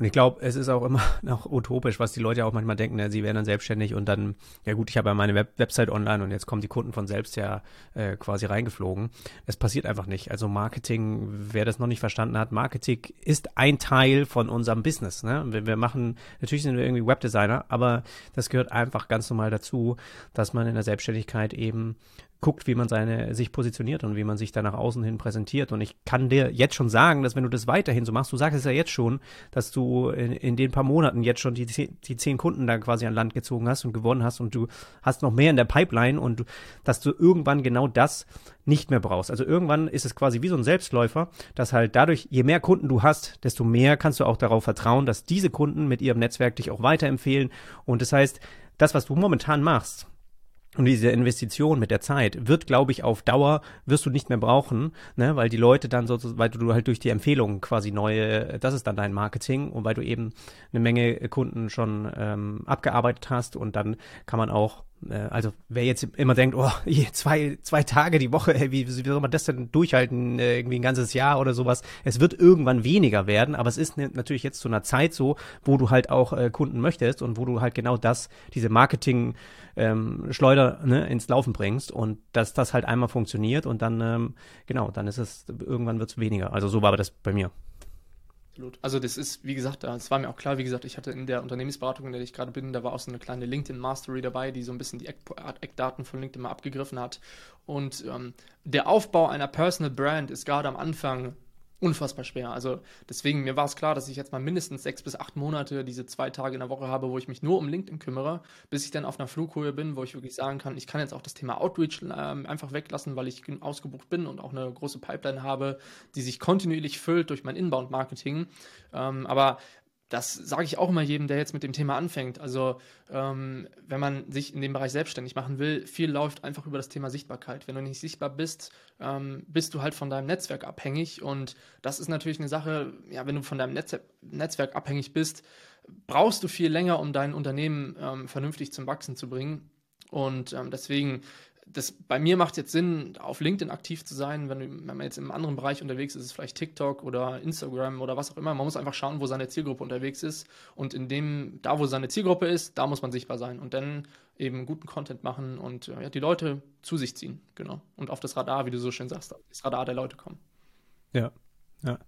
Und ich glaube, es ist auch immer noch utopisch, was die Leute auch manchmal denken, ne? sie werden dann selbstständig und dann, ja gut, ich habe ja meine Web Website online und jetzt kommen die Kunden von selbst ja äh, quasi reingeflogen. Es passiert einfach nicht. Also Marketing, wer das noch nicht verstanden hat, Marketing ist ein Teil von unserem Business. Ne? Wir, wir machen, natürlich sind wir irgendwie Webdesigner, aber das gehört einfach ganz normal dazu, dass man in der Selbstständigkeit eben guckt, wie man seine, sich positioniert und wie man sich da nach außen hin präsentiert. Und ich kann dir jetzt schon sagen, dass wenn du das weiterhin so machst, du sagst es ja jetzt schon, dass du in, in den paar Monaten jetzt schon die, die zehn Kunden da quasi an Land gezogen hast und gewonnen hast und du hast noch mehr in der Pipeline und du, dass du irgendwann genau das nicht mehr brauchst. Also irgendwann ist es quasi wie so ein Selbstläufer, dass halt dadurch, je mehr Kunden du hast, desto mehr kannst du auch darauf vertrauen, dass diese Kunden mit ihrem Netzwerk dich auch weiterempfehlen. Und das heißt, das, was du momentan machst, und diese Investition mit der Zeit wird, glaube ich, auf Dauer wirst du nicht mehr brauchen, ne, weil die Leute dann so, weil du halt durch die Empfehlungen quasi neue, das ist dann dein Marketing und weil du eben eine Menge Kunden schon ähm, abgearbeitet hast und dann kann man auch also wer jetzt immer denkt, oh, zwei, zwei Tage die Woche, ey, wie, wie soll man das denn durchhalten, äh, irgendwie ein ganzes Jahr oder sowas? Es wird irgendwann weniger werden, aber es ist natürlich jetzt zu einer Zeit so, wo du halt auch äh, Kunden möchtest und wo du halt genau das, diese Marketing ähm, ne, ins Laufen bringst und dass das halt einmal funktioniert und dann, ähm, genau, dann ist es, irgendwann wird es weniger. Also so war das bei mir. Absolut. Also das ist, wie gesagt, es war mir auch klar, wie gesagt, ich hatte in der Unternehmensberatung, in der ich gerade bin, da war auch so eine kleine LinkedIn Mastery dabei, die so ein bisschen die Eckdaten von LinkedIn mal abgegriffen hat. Und ähm, der Aufbau einer Personal Brand ist gerade am Anfang unfassbar schwer. Also deswegen, mir war es klar, dass ich jetzt mal mindestens sechs bis acht Monate diese zwei Tage in der Woche habe, wo ich mich nur um LinkedIn kümmere, bis ich dann auf einer Flughöhe bin, wo ich wirklich sagen kann, ich kann jetzt auch das Thema Outreach äh, einfach weglassen, weil ich ausgebucht bin und auch eine große Pipeline habe, die sich kontinuierlich füllt durch mein Inbound-Marketing. Ähm, aber das sage ich auch immer jedem, der jetzt mit dem Thema anfängt. Also ähm, wenn man sich in dem Bereich selbstständig machen will, viel läuft einfach über das Thema Sichtbarkeit. Wenn du nicht sichtbar bist, ähm, bist du halt von deinem Netzwerk abhängig. Und das ist natürlich eine Sache, ja, wenn du von deinem Netz Netzwerk abhängig bist, brauchst du viel länger, um dein Unternehmen ähm, vernünftig zum Wachsen zu bringen. Und ähm, deswegen das bei mir macht jetzt Sinn, auf LinkedIn aktiv zu sein, wenn, wenn, man jetzt im anderen Bereich unterwegs ist, ist es vielleicht TikTok oder Instagram oder was auch immer. Man muss einfach schauen, wo seine Zielgruppe unterwegs ist und in dem, da wo seine Zielgruppe ist, da muss man sichtbar sein und dann eben guten Content machen und ja, die Leute zu sich ziehen, genau. Und auf das Radar, wie du so schön sagst, das Radar der Leute kommen. Ja, ja.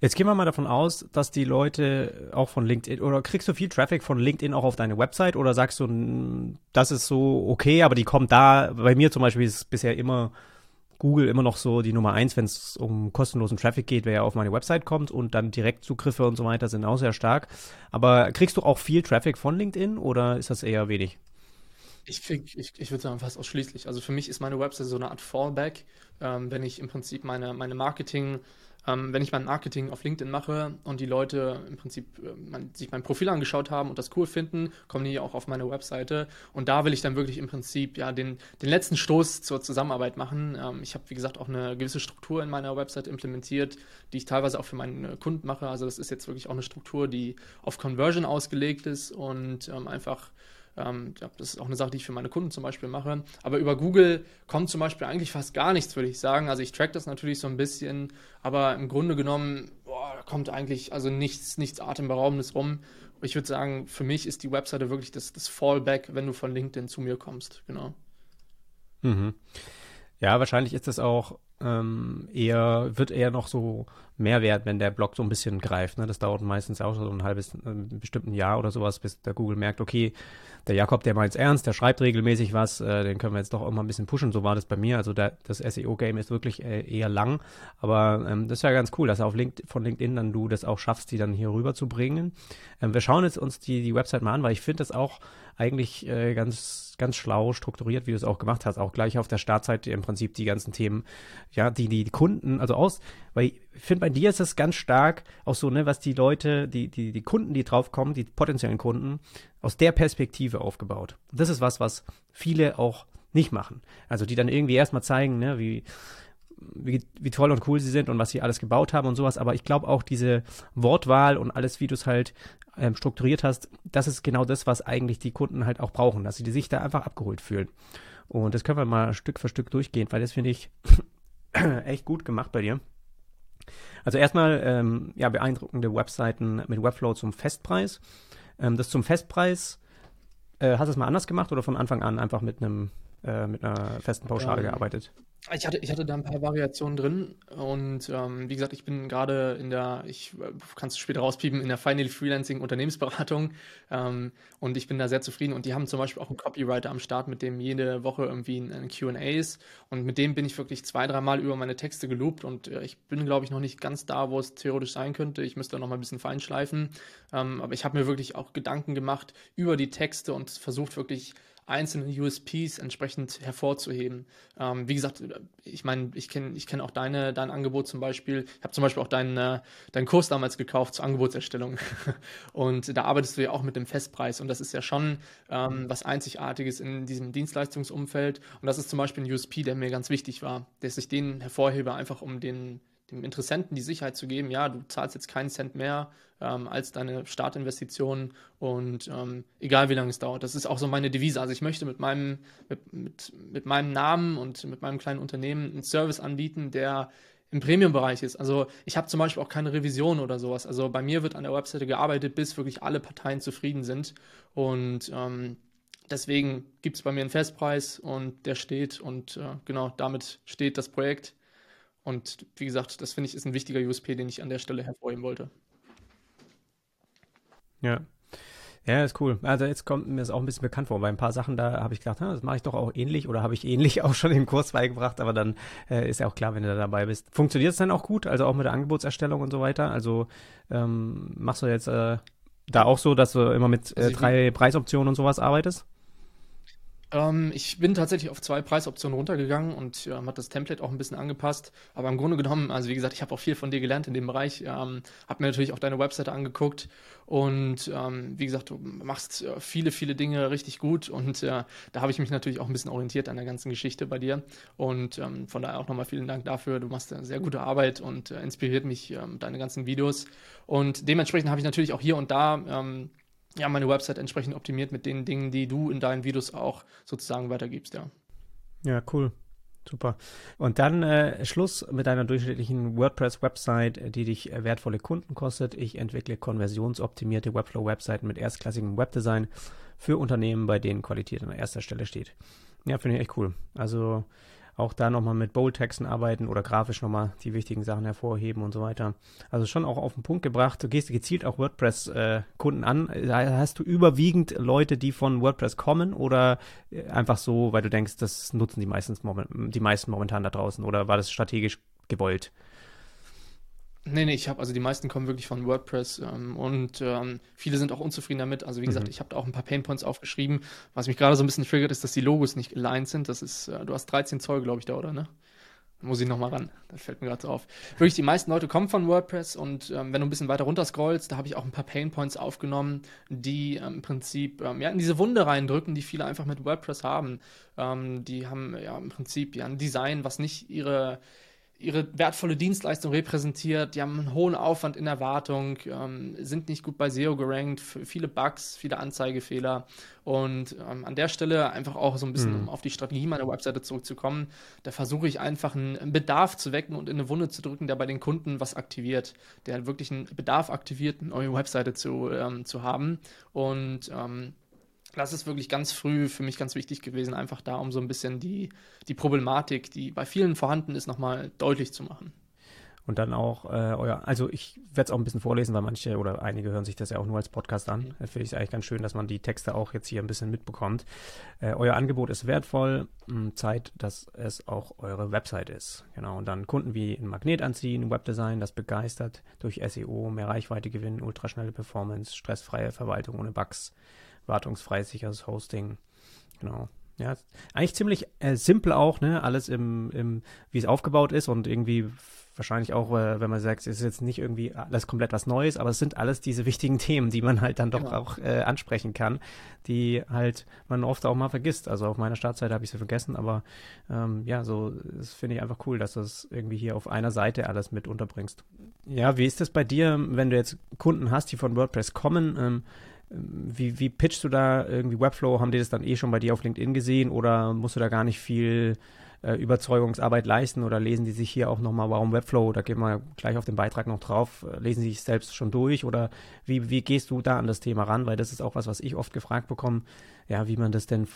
Jetzt gehen wir mal davon aus, dass die Leute auch von LinkedIn oder kriegst du viel Traffic von LinkedIn auch auf deine Website oder sagst du, das ist so okay, aber die kommt da, bei mir zum Beispiel ist bisher immer Google immer noch so die Nummer eins, wenn es um kostenlosen Traffic geht, wer ja auf meine Website kommt und dann Direktzugriffe und so weiter sind auch sehr stark. Aber kriegst du auch viel Traffic von LinkedIn oder ist das eher wenig? Ich, ich, ich würde sagen, fast ausschließlich. Also für mich ist meine Website so eine Art Fallback, ähm, wenn ich im Prinzip meine, meine Marketing- ähm, wenn ich mein Marketing auf LinkedIn mache und die Leute im Prinzip äh, man, sich mein Profil angeschaut haben und das cool finden, kommen die auch auf meine Webseite. Und da will ich dann wirklich im Prinzip ja den, den letzten Stoß zur Zusammenarbeit machen. Ähm, ich habe, wie gesagt, auch eine gewisse Struktur in meiner Website implementiert, die ich teilweise auch für meine Kunden mache. Also das ist jetzt wirklich auch eine Struktur, die auf Conversion ausgelegt ist und ähm, einfach ähm, das ist auch eine Sache, die ich für meine Kunden zum Beispiel mache. Aber über Google kommt zum Beispiel eigentlich fast gar nichts, würde ich sagen. Also ich track das natürlich so ein bisschen, aber im Grunde genommen boah, kommt eigentlich also nichts, nichts Atemberaubendes rum. Ich würde sagen, für mich ist die Webseite wirklich das, das Fallback, wenn du von LinkedIn zu mir kommst. Genau. Mhm. Ja, wahrscheinlich ist das auch ähm, eher, wird eher noch so mehr wert, wenn der Blog so ein bisschen greift. Ne? Das dauert meistens auch so ein halbes, ein äh, bestimmten Jahr oder sowas, bis der Google merkt, okay, der Jakob, der meint es ernst, der schreibt regelmäßig was, äh, den können wir jetzt doch auch mal ein bisschen pushen. So war das bei mir. Also der, das SEO-Game ist wirklich äh, eher lang, aber ähm, das ist ja ganz cool, dass auf Link, von LinkedIn dann du das auch schaffst, die dann hier rüber zu bringen. Ähm, wir schauen jetzt uns die, die Website mal an, weil ich finde das auch eigentlich äh, ganz, ganz schlau strukturiert, wie du es auch gemacht hast. Auch gleich auf der Startseite im Prinzip die ganzen Themen, ja, die die Kunden, also aus, weil ich finde, bei dir ist das ganz stark auch so, ne, was die Leute, die, die, die Kunden, die draufkommen, die potenziellen Kunden, aus der Perspektive aufgebaut. Und das ist was, was viele auch nicht machen. Also die dann irgendwie erstmal zeigen, ne, wie, wie, wie toll und cool sie sind und was sie alles gebaut haben und sowas. Aber ich glaube auch diese Wortwahl und alles, wie du es halt ähm, strukturiert hast, das ist genau das, was eigentlich die Kunden halt auch brauchen, dass sie sich da einfach abgeholt fühlen. Und das können wir mal Stück für Stück durchgehen, weil das finde ich echt gut gemacht bei dir. Also erstmal, ähm, ja, beeindruckende Webseiten mit Webflow zum Festpreis. Ähm, das zum Festpreis, äh, hast du es mal anders gemacht oder von Anfang an einfach mit einem äh, mit einer festen Pauschale ähm, gearbeitet? Ich hatte, ich hatte da ein paar Variationen drin und ähm, wie gesagt, ich bin gerade in der, ich äh, kannst du später rauspiepen, in der Finally Freelancing Unternehmensberatung ähm, und ich bin da sehr zufrieden und die haben zum Beispiel auch einen Copywriter am Start, mit dem jede Woche irgendwie ein, ein Q&A ist und mit dem bin ich wirklich zwei, dreimal über meine Texte gelobt und äh, ich bin, glaube ich, noch nicht ganz da, wo es theoretisch sein könnte. Ich müsste da noch mal ein bisschen feinschleifen, ähm, aber ich habe mir wirklich auch Gedanken gemacht über die Texte und versucht wirklich einzelne USPs entsprechend hervorzuheben. Ähm, wie gesagt, ich meine, ich kenne ich kenn auch deine, dein Angebot zum Beispiel. Ich habe zum Beispiel auch deinen, äh, deinen Kurs damals gekauft zur Angebotserstellung. und da arbeitest du ja auch mit dem Festpreis. Und das ist ja schon ähm, was Einzigartiges in diesem Dienstleistungsumfeld. Und das ist zum Beispiel ein USP, der mir ganz wichtig war, dass ich den hervorhebe, einfach um den dem Interessenten die Sicherheit zu geben, ja, du zahlst jetzt keinen Cent mehr ähm, als deine Startinvestition und ähm, egal wie lange es dauert. Das ist auch so meine Devise. Also ich möchte mit meinem, mit, mit, mit meinem Namen und mit meinem kleinen Unternehmen einen Service anbieten, der im Premium-Bereich ist. Also ich habe zum Beispiel auch keine Revision oder sowas. Also bei mir wird an der Webseite gearbeitet, bis wirklich alle Parteien zufrieden sind. Und ähm, deswegen gibt es bei mir einen Festpreis und der steht und äh, genau damit steht das Projekt und wie gesagt, das finde ich ist ein wichtiger USP, den ich an der Stelle hervorheben wollte. Ja. Ja, ist cool. Also jetzt kommt mir das auch ein bisschen bekannt vor. Bei ein paar Sachen, da habe ich gedacht, das mache ich doch auch ähnlich oder habe ich ähnlich auch schon im Kurs beigebracht, aber dann äh, ist ja auch klar, wenn du da dabei bist. Funktioniert es dann auch gut, also auch mit der Angebotserstellung und so weiter? Also ähm, machst du jetzt äh, da auch so, dass du immer mit äh, also drei Preisoptionen und sowas arbeitest? Ähm, ich bin tatsächlich auf zwei Preisoptionen runtergegangen und ähm, hat das Template auch ein bisschen angepasst. Aber im Grunde genommen, also wie gesagt, ich habe auch viel von dir gelernt in dem Bereich. Ähm, habe mir natürlich auch deine Webseite angeguckt und ähm, wie gesagt, du machst äh, viele, viele Dinge richtig gut und äh, da habe ich mich natürlich auch ein bisschen orientiert an der ganzen Geschichte bei dir. Und ähm, von daher auch nochmal vielen Dank dafür. Du machst eine sehr gute Arbeit und äh, inspiriert mich äh, deine ganzen Videos. Und dementsprechend habe ich natürlich auch hier und da ähm, ja, meine Website entsprechend optimiert mit den Dingen, die du in deinen Videos auch sozusagen weitergibst, ja. Ja, cool. Super. Und dann äh, Schluss mit einer durchschnittlichen WordPress-Website, die dich äh, wertvolle Kunden kostet. Ich entwickle konversionsoptimierte Webflow-Webseiten mit erstklassigem Webdesign für Unternehmen, bei denen Qualität an erster Stelle steht. Ja, finde ich echt cool. Also auch da nochmal mit Bold-Texten arbeiten oder grafisch nochmal die wichtigen Sachen hervorheben und so weiter. Also schon auch auf den Punkt gebracht. Du gehst gezielt auch WordPress-Kunden an. Hast du überwiegend Leute, die von WordPress kommen oder einfach so, weil du denkst, das nutzen die, meistens, die meisten momentan da draußen oder war das strategisch gewollt? Nee, nee, ich habe, also die meisten kommen wirklich von WordPress ähm, und ähm, viele sind auch unzufrieden damit. Also wie gesagt, mhm. ich habe da auch ein paar Painpoints aufgeschrieben. Was mich gerade so ein bisschen triggert, ist, dass die Logos nicht aligned sind. Das ist, äh, du hast 13 Zoll, glaube ich, da, oder ne? Muss ich nochmal ran. Das fällt mir gerade so auf. Wirklich, die meisten Leute kommen von WordPress und ähm, wenn du ein bisschen weiter runter scrollst, da habe ich auch ein paar Painpoints aufgenommen, die ähm, im Prinzip ähm, ja, in diese Wunde reindrücken, die viele einfach mit WordPress haben. Ähm, die haben ja im Prinzip ja ein Design, was nicht ihre ihre wertvolle Dienstleistung repräsentiert, die haben einen hohen Aufwand in der Wartung, ähm, sind nicht gut bei SEO gerankt, viele Bugs, viele Anzeigefehler und ähm, an der Stelle einfach auch so ein bisschen, mhm. um auf die Strategie meiner Webseite zurückzukommen, da versuche ich einfach einen Bedarf zu wecken und in eine Wunde zu drücken, der bei den Kunden was aktiviert, der wirklich einen Bedarf aktiviert, eine neue Webseite zu, ähm, zu haben und ähm, das ist wirklich ganz früh für mich ganz wichtig gewesen, einfach da, um so ein bisschen die, die Problematik, die bei vielen vorhanden ist, nochmal deutlich zu machen. Und dann auch äh, euer, also ich werde es auch ein bisschen vorlesen, weil manche oder einige hören sich das ja auch nur als Podcast an. Mhm. Finde ich es eigentlich ganz schön, dass man die Texte auch jetzt hier ein bisschen mitbekommt. Äh, euer Angebot ist wertvoll, hm, Zeit, dass es auch eure Website ist. Genau. Und dann Kunden wie ein Magnet anziehen, Webdesign, das begeistert durch SEO, mehr Reichweite gewinnen, ultraschnelle Performance, stressfreie Verwaltung ohne Bugs wartungsfrei sicheres Hosting. Genau. Ja, eigentlich ziemlich äh, simpel auch, ne? Alles im, im wie es aufgebaut ist und irgendwie wahrscheinlich auch, äh, wenn man sagt, es ist jetzt nicht irgendwie alles komplett was Neues, aber es sind alles diese wichtigen Themen, die man halt dann doch genau. auch äh, ansprechen kann, die halt man oft auch mal vergisst. Also auf meiner Startseite habe ich sie vergessen, aber ähm, ja, so das finde ich einfach cool, dass du es irgendwie hier auf einer Seite alles mit unterbringst. Ja, wie ist das bei dir, wenn du jetzt Kunden hast, die von WordPress kommen? Ähm, wie, wie pitchst du da irgendwie Webflow? Haben die das dann eh schon bei dir auf LinkedIn gesehen oder musst du da gar nicht viel äh, Überzeugungsarbeit leisten oder lesen die sich hier auch nochmal, warum Webflow? Da gehen wir gleich auf den Beitrag noch drauf. Lesen sie sich selbst schon durch oder wie, wie gehst du da an das Thema ran? Weil das ist auch was, was ich oft gefragt bekomme. Ja, wie man das denn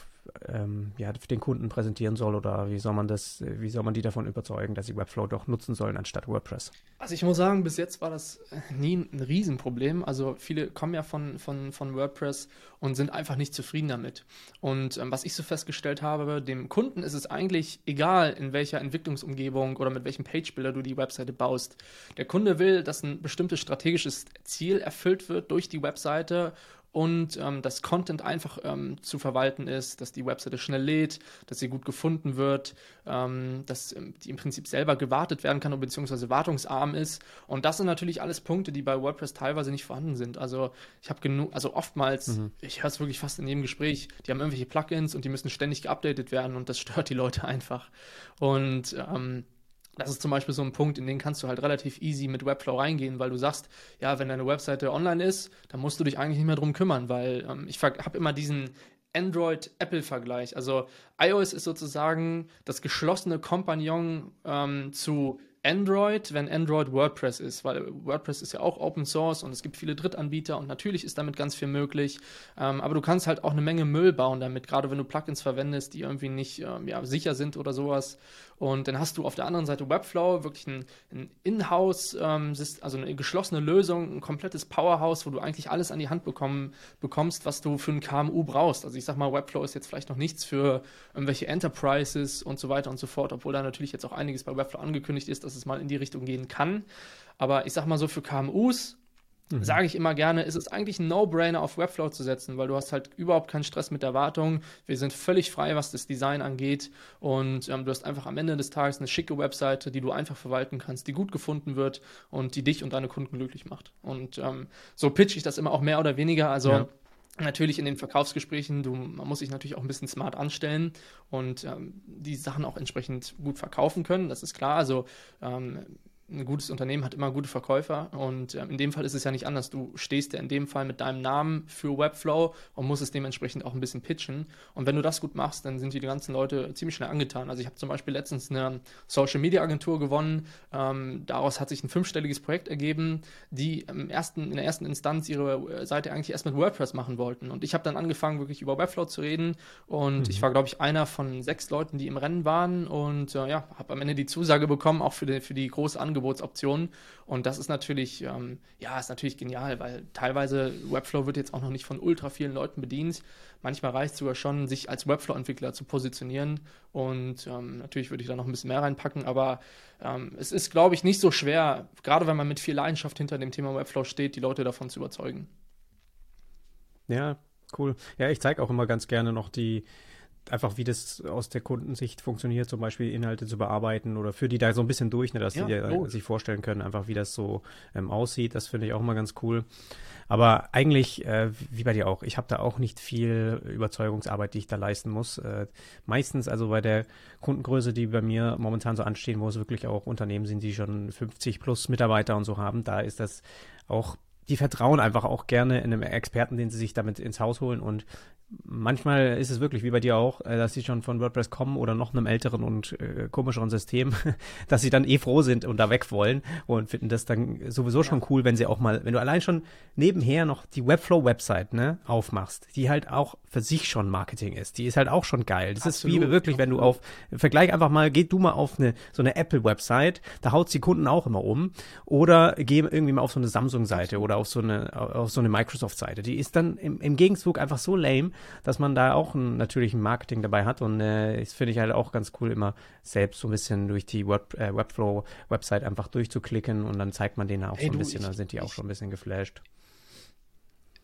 ähm, ja, den Kunden präsentieren soll oder wie soll man das, wie soll man die davon überzeugen, dass sie Webflow doch nutzen sollen anstatt WordPress? Also ich muss sagen, bis jetzt war das nie ein Riesenproblem. Also viele kommen ja von, von, von WordPress und sind einfach nicht zufrieden damit. Und ähm, was ich so festgestellt habe, dem Kunden ist es eigentlich egal, in welcher Entwicklungsumgebung oder mit welchem Page-Builder du die Webseite baust. Der Kunde will, dass ein bestimmtes strategisches Ziel erfüllt wird durch die Webseite und ähm, dass Content einfach ähm, zu verwalten ist, dass die Webseite schnell lädt, dass sie gut gefunden wird, ähm, dass ähm, die im Prinzip selber gewartet werden kann beziehungsweise wartungsarm ist. Und das sind natürlich alles Punkte, die bei WordPress teilweise nicht vorhanden sind. Also ich habe genug, also oftmals, mhm. ich höre es wirklich fast in jedem Gespräch, die haben irgendwelche Plugins und die müssen ständig geupdatet werden und das stört die Leute einfach. Und ähm, das ist zum Beispiel so ein Punkt, in den kannst du halt relativ easy mit Webflow reingehen, weil du sagst, ja, wenn deine Webseite online ist, dann musst du dich eigentlich nicht mehr drum kümmern, weil ähm, ich habe immer diesen Android-Apple-Vergleich. Also iOS ist sozusagen das geschlossene Kompagnon ähm, zu Android, wenn Android WordPress ist, weil WordPress ist ja auch Open Source und es gibt viele Drittanbieter und natürlich ist damit ganz viel möglich. Ähm, aber du kannst halt auch eine Menge Müll bauen damit, gerade wenn du Plugins verwendest, die irgendwie nicht ähm, ja, sicher sind oder sowas. Und dann hast du auf der anderen Seite Webflow, wirklich ein, ein Inhouse, ähm, also eine geschlossene Lösung, ein komplettes Powerhouse, wo du eigentlich alles an die Hand bekommen, bekommst, was du für ein KMU brauchst. Also ich sag mal, Webflow ist jetzt vielleicht noch nichts für irgendwelche Enterprises und so weiter und so fort, obwohl da natürlich jetzt auch einiges bei Webflow angekündigt ist, dass es mal in die Richtung gehen kann. Aber ich sag mal so, für KMUs mhm. sage ich immer gerne, ist es eigentlich ein No-Brainer auf Webflow zu setzen, weil du hast halt überhaupt keinen Stress mit der Wartung. Wir sind völlig frei, was das Design angeht und ähm, du hast einfach am Ende des Tages eine schicke Webseite, die du einfach verwalten kannst, die gut gefunden wird und die dich und deine Kunden glücklich macht. Und ähm, so pitch ich das immer auch mehr oder weniger. Also ja. Natürlich in den Verkaufsgesprächen, du, man muss sich natürlich auch ein bisschen smart anstellen und ähm, die Sachen auch entsprechend gut verkaufen können, das ist klar. Also ähm, ein gutes Unternehmen hat immer gute Verkäufer und äh, in dem Fall ist es ja nicht anders. Du stehst ja in dem Fall mit deinem Namen für Webflow und musst es dementsprechend auch ein bisschen pitchen. Und wenn du das gut machst, dann sind die ganzen Leute ziemlich schnell angetan. Also ich habe zum Beispiel letztens eine Social Media Agentur gewonnen. Ähm, daraus hat sich ein fünfstelliges Projekt ergeben, die im ersten, in der ersten Instanz ihre Seite eigentlich erst mit WordPress machen wollten. Und ich habe dann angefangen, wirklich über Webflow zu reden. Und mhm. ich war, glaube ich, einer von sechs Leuten, die im Rennen waren. Und äh, ja, habe am Ende die Zusage bekommen, auch für die, für die große Angebote Angebotsoptionen. Und das ist natürlich, ähm, ja, ist natürlich genial, weil teilweise Webflow wird jetzt auch noch nicht von ultra vielen Leuten bedient. Manchmal reicht es sogar schon, sich als Webflow-Entwickler zu positionieren. Und ähm, natürlich würde ich da noch ein bisschen mehr reinpacken, aber ähm, es ist, glaube ich, nicht so schwer, gerade wenn man mit viel Leidenschaft hinter dem Thema Webflow steht, die Leute davon zu überzeugen. Ja, cool. Ja, ich zeige auch immer ganz gerne noch die, einfach wie das aus der Kundensicht funktioniert, zum Beispiel Inhalte zu bearbeiten oder für die da so ein bisschen durch, ne, dass ja, die sich vorstellen können, einfach wie das so ähm, aussieht. Das finde ich auch immer ganz cool. Aber eigentlich, äh, wie bei dir auch, ich habe da auch nicht viel Überzeugungsarbeit, die ich da leisten muss. Äh, meistens, also bei der Kundengröße, die bei mir momentan so anstehen, wo es wirklich auch Unternehmen sind, die schon 50 plus Mitarbeiter und so haben, da ist das auch die vertrauen einfach auch gerne in einem Experten, den sie sich damit ins Haus holen. Und manchmal ist es wirklich wie bei dir auch, äh, dass sie schon von WordPress kommen oder noch einem älteren und äh, komischeren System, dass sie dann eh froh sind und da weg wollen und finden das dann sowieso schon cool, wenn sie auch mal, wenn du allein schon nebenher noch die Webflow-Website ne, aufmachst, die halt auch für sich schon Marketing ist. Die ist halt auch schon geil. Das absolut, ist wie wirklich, wenn du auf, vergleich einfach mal, geh du mal auf eine, so eine Apple-Website, da haut die Kunden auch immer um oder geh irgendwie mal auf so eine Samsung-Seite oder auf so eine, auf so eine Microsoft-Seite. Die ist dann im, im Gegenzug einfach so lame, dass man da auch ein, natürlich ein Marketing dabei hat. Und äh, das finde ich halt auch ganz cool, immer selbst so ein bisschen durch die Web, äh, Webflow-Website einfach durchzuklicken und dann zeigt man denen auch hey, so ein du, bisschen, ich, da sind die auch schon ein bisschen geflasht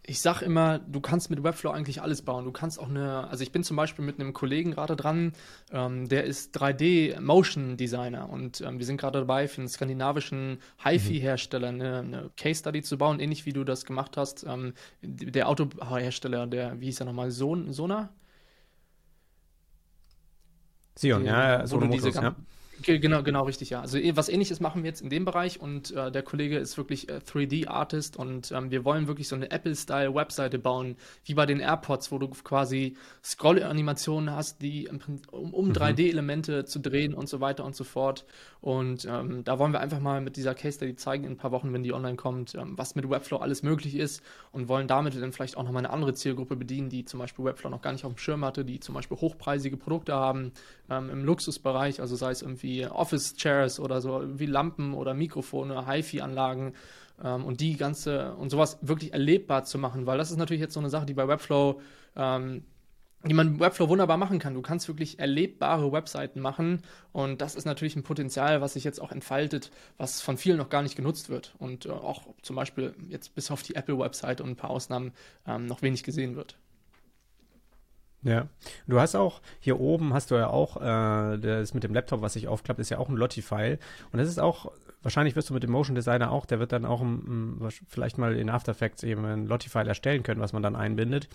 ich sag immer, du kannst mit Webflow eigentlich alles bauen. Du kannst auch eine, also ich bin zum Beispiel mit einem Kollegen gerade dran, ähm, der ist 3D-Motion-Designer und ähm, wir sind gerade dabei, für einen skandinavischen HiFi-Hersteller eine, eine Case-Study zu bauen, ähnlich wie du das gemacht hast. Ähm, der Autohersteller, der, wie hieß er nochmal, Son Sona? Sion, ja, Sonomotors, ja. Genau, genau, richtig, ja. Also eh, was ähnliches machen wir jetzt in dem Bereich und äh, der Kollege ist wirklich äh, 3D-Artist und ähm, wir wollen wirklich so eine Apple-Style-Webseite bauen, wie bei den AirPods, wo du quasi Scroll-Animationen hast, die im, um, um mhm. 3D-Elemente zu drehen und so weiter und so fort. Und ähm, da wollen wir einfach mal mit dieser Case Study zeigen in ein paar Wochen, wenn die online kommt, ähm, was mit Webflow alles möglich ist und wollen damit dann vielleicht auch nochmal eine andere Zielgruppe bedienen, die zum Beispiel Webflow noch gar nicht auf dem Schirm hatte, die zum Beispiel hochpreisige Produkte haben ähm, im Luxusbereich, also sei es irgendwie Office-Chairs oder so, wie Lampen oder Mikrofone, HiFi-Anlagen ähm, und die ganze und sowas wirklich erlebbar zu machen, weil das ist natürlich jetzt so eine Sache, die bei Webflow ähm, die man Webflow wunderbar machen kann. Du kannst wirklich erlebbare Webseiten machen und das ist natürlich ein Potenzial, was sich jetzt auch entfaltet, was von vielen noch gar nicht genutzt wird und äh, auch zum Beispiel jetzt bis auf die Apple-Website und ein paar Ausnahmen ähm, noch wenig gesehen wird. Ja, du hast auch hier oben hast du ja auch äh, das mit dem Laptop, was sich aufklappt, ist ja auch ein Lottie-File und das ist auch wahrscheinlich wirst du mit dem Motion Designer auch, der wird dann auch um, um, vielleicht mal in After Effects eben ein Lottie-File erstellen können, was man dann einbindet.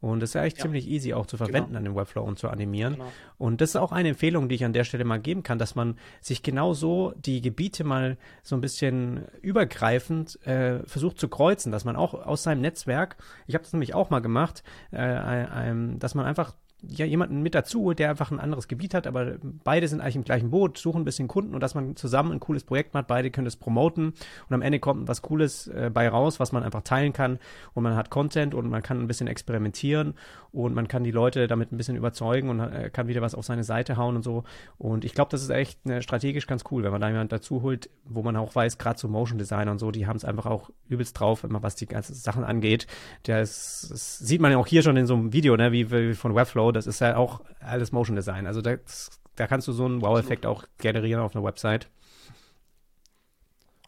Und das ist ja echt ja. ziemlich easy auch zu genau. verwenden genau. an dem Webflow und zu animieren. Genau. Und das ist auch eine Empfehlung, die ich an der Stelle mal geben kann, dass man sich genau so die Gebiete mal so ein bisschen übergreifend äh, versucht zu kreuzen, dass man auch aus seinem Netzwerk, ich habe das nämlich auch mal gemacht, äh, äh, dass man einfach ja jemanden mit dazu, der einfach ein anderes Gebiet hat, aber beide sind eigentlich im gleichen Boot, suchen ein bisschen Kunden und dass man zusammen ein cooles Projekt macht, beide können es promoten und am Ende kommt was Cooles äh, bei raus, was man einfach teilen kann und man hat Content und man kann ein bisschen experimentieren und man kann die Leute damit ein bisschen überzeugen und äh, kann wieder was auf seine Seite hauen und so und ich glaube, das ist echt ne, strategisch ganz cool, wenn man da jemanden dazu holt, wo man auch weiß, gerade so Motion Designer und so, die haben es einfach auch übelst drauf, immer was die ganzen Sachen angeht. Das, das sieht man ja auch hier schon in so einem Video, ne, wie, wie von Webflow das ist ja auch alles Motion Design. Also das, da kannst du so einen Wow-Effekt auch generieren auf einer Website.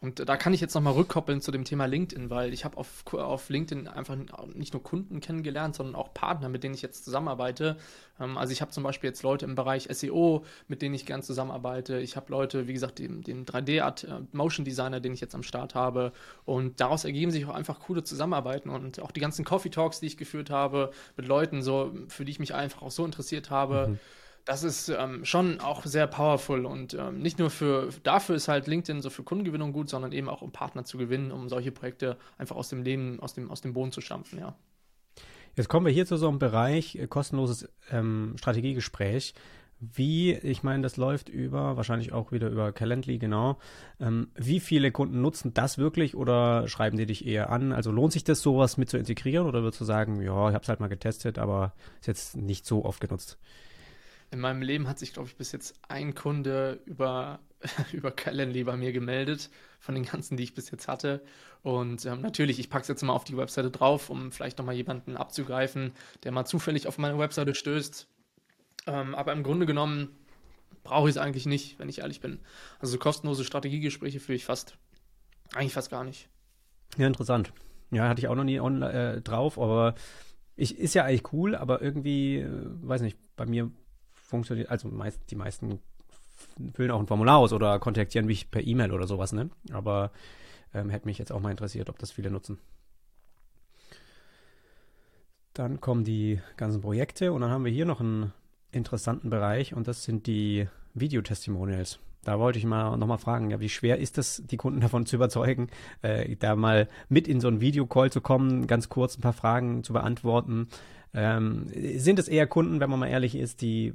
Und da kann ich jetzt nochmal rückkoppeln zu dem Thema LinkedIn, weil ich habe auf, auf LinkedIn einfach nicht nur Kunden kennengelernt, sondern auch Partner, mit denen ich jetzt zusammenarbeite. Ähm, also ich habe zum Beispiel jetzt Leute im Bereich SEO, mit denen ich gern zusammenarbeite. Ich habe Leute, wie gesagt, den, den 3D-Art-Motion-Designer, äh, den ich jetzt am Start habe. Und daraus ergeben sich auch einfach coole Zusammenarbeiten und auch die ganzen Coffee Talks, die ich geführt habe mit Leuten, so, für die ich mich einfach auch so interessiert habe. Mhm das ist ähm, schon auch sehr powerful und ähm, nicht nur für dafür ist halt LinkedIn so für Kundengewinnung gut, sondern eben auch um Partner zu gewinnen, um solche Projekte einfach aus dem Leben, aus dem, aus dem Boden zu stampfen, ja. Jetzt kommen wir hier zu so einem Bereich, äh, kostenloses ähm, Strategiegespräch. Wie, ich meine, das läuft über, wahrscheinlich auch wieder über Calendly, genau. Ähm, wie viele Kunden nutzen das wirklich oder schreiben die dich eher an? Also lohnt sich das, sowas mit zu integrieren oder würdest du sagen, ja, ich habe es halt mal getestet, aber ist jetzt nicht so oft genutzt? In meinem Leben hat sich, glaube ich, bis jetzt ein Kunde über, über Calendly bei mir gemeldet, von den ganzen, die ich bis jetzt hatte. Und ähm, natürlich, ich packe es jetzt mal auf die Webseite drauf, um vielleicht nochmal jemanden abzugreifen, der mal zufällig auf meine Webseite stößt. Ähm, aber im Grunde genommen brauche ich es eigentlich nicht, wenn ich ehrlich bin. Also kostenlose Strategiegespräche führe ich fast, eigentlich fast gar nicht. Ja, interessant. Ja, hatte ich auch noch nie on, äh, drauf, aber ich, ist ja eigentlich cool, aber irgendwie, äh, weiß nicht, bei mir funktioniert, also meist, die meisten füllen auch ein Formular aus oder kontaktieren mich per E-Mail oder sowas, ne? Aber ähm, hätte mich jetzt auch mal interessiert, ob das viele nutzen. Dann kommen die ganzen Projekte und dann haben wir hier noch einen interessanten Bereich und das sind die Videotestimonials. Da wollte ich mal nochmal fragen, ja, wie schwer ist es, die Kunden davon zu überzeugen, äh, da mal mit in so einen Videocall zu kommen, ganz kurz ein paar Fragen zu beantworten, ähm, sind es eher Kunden, wenn man mal ehrlich ist, die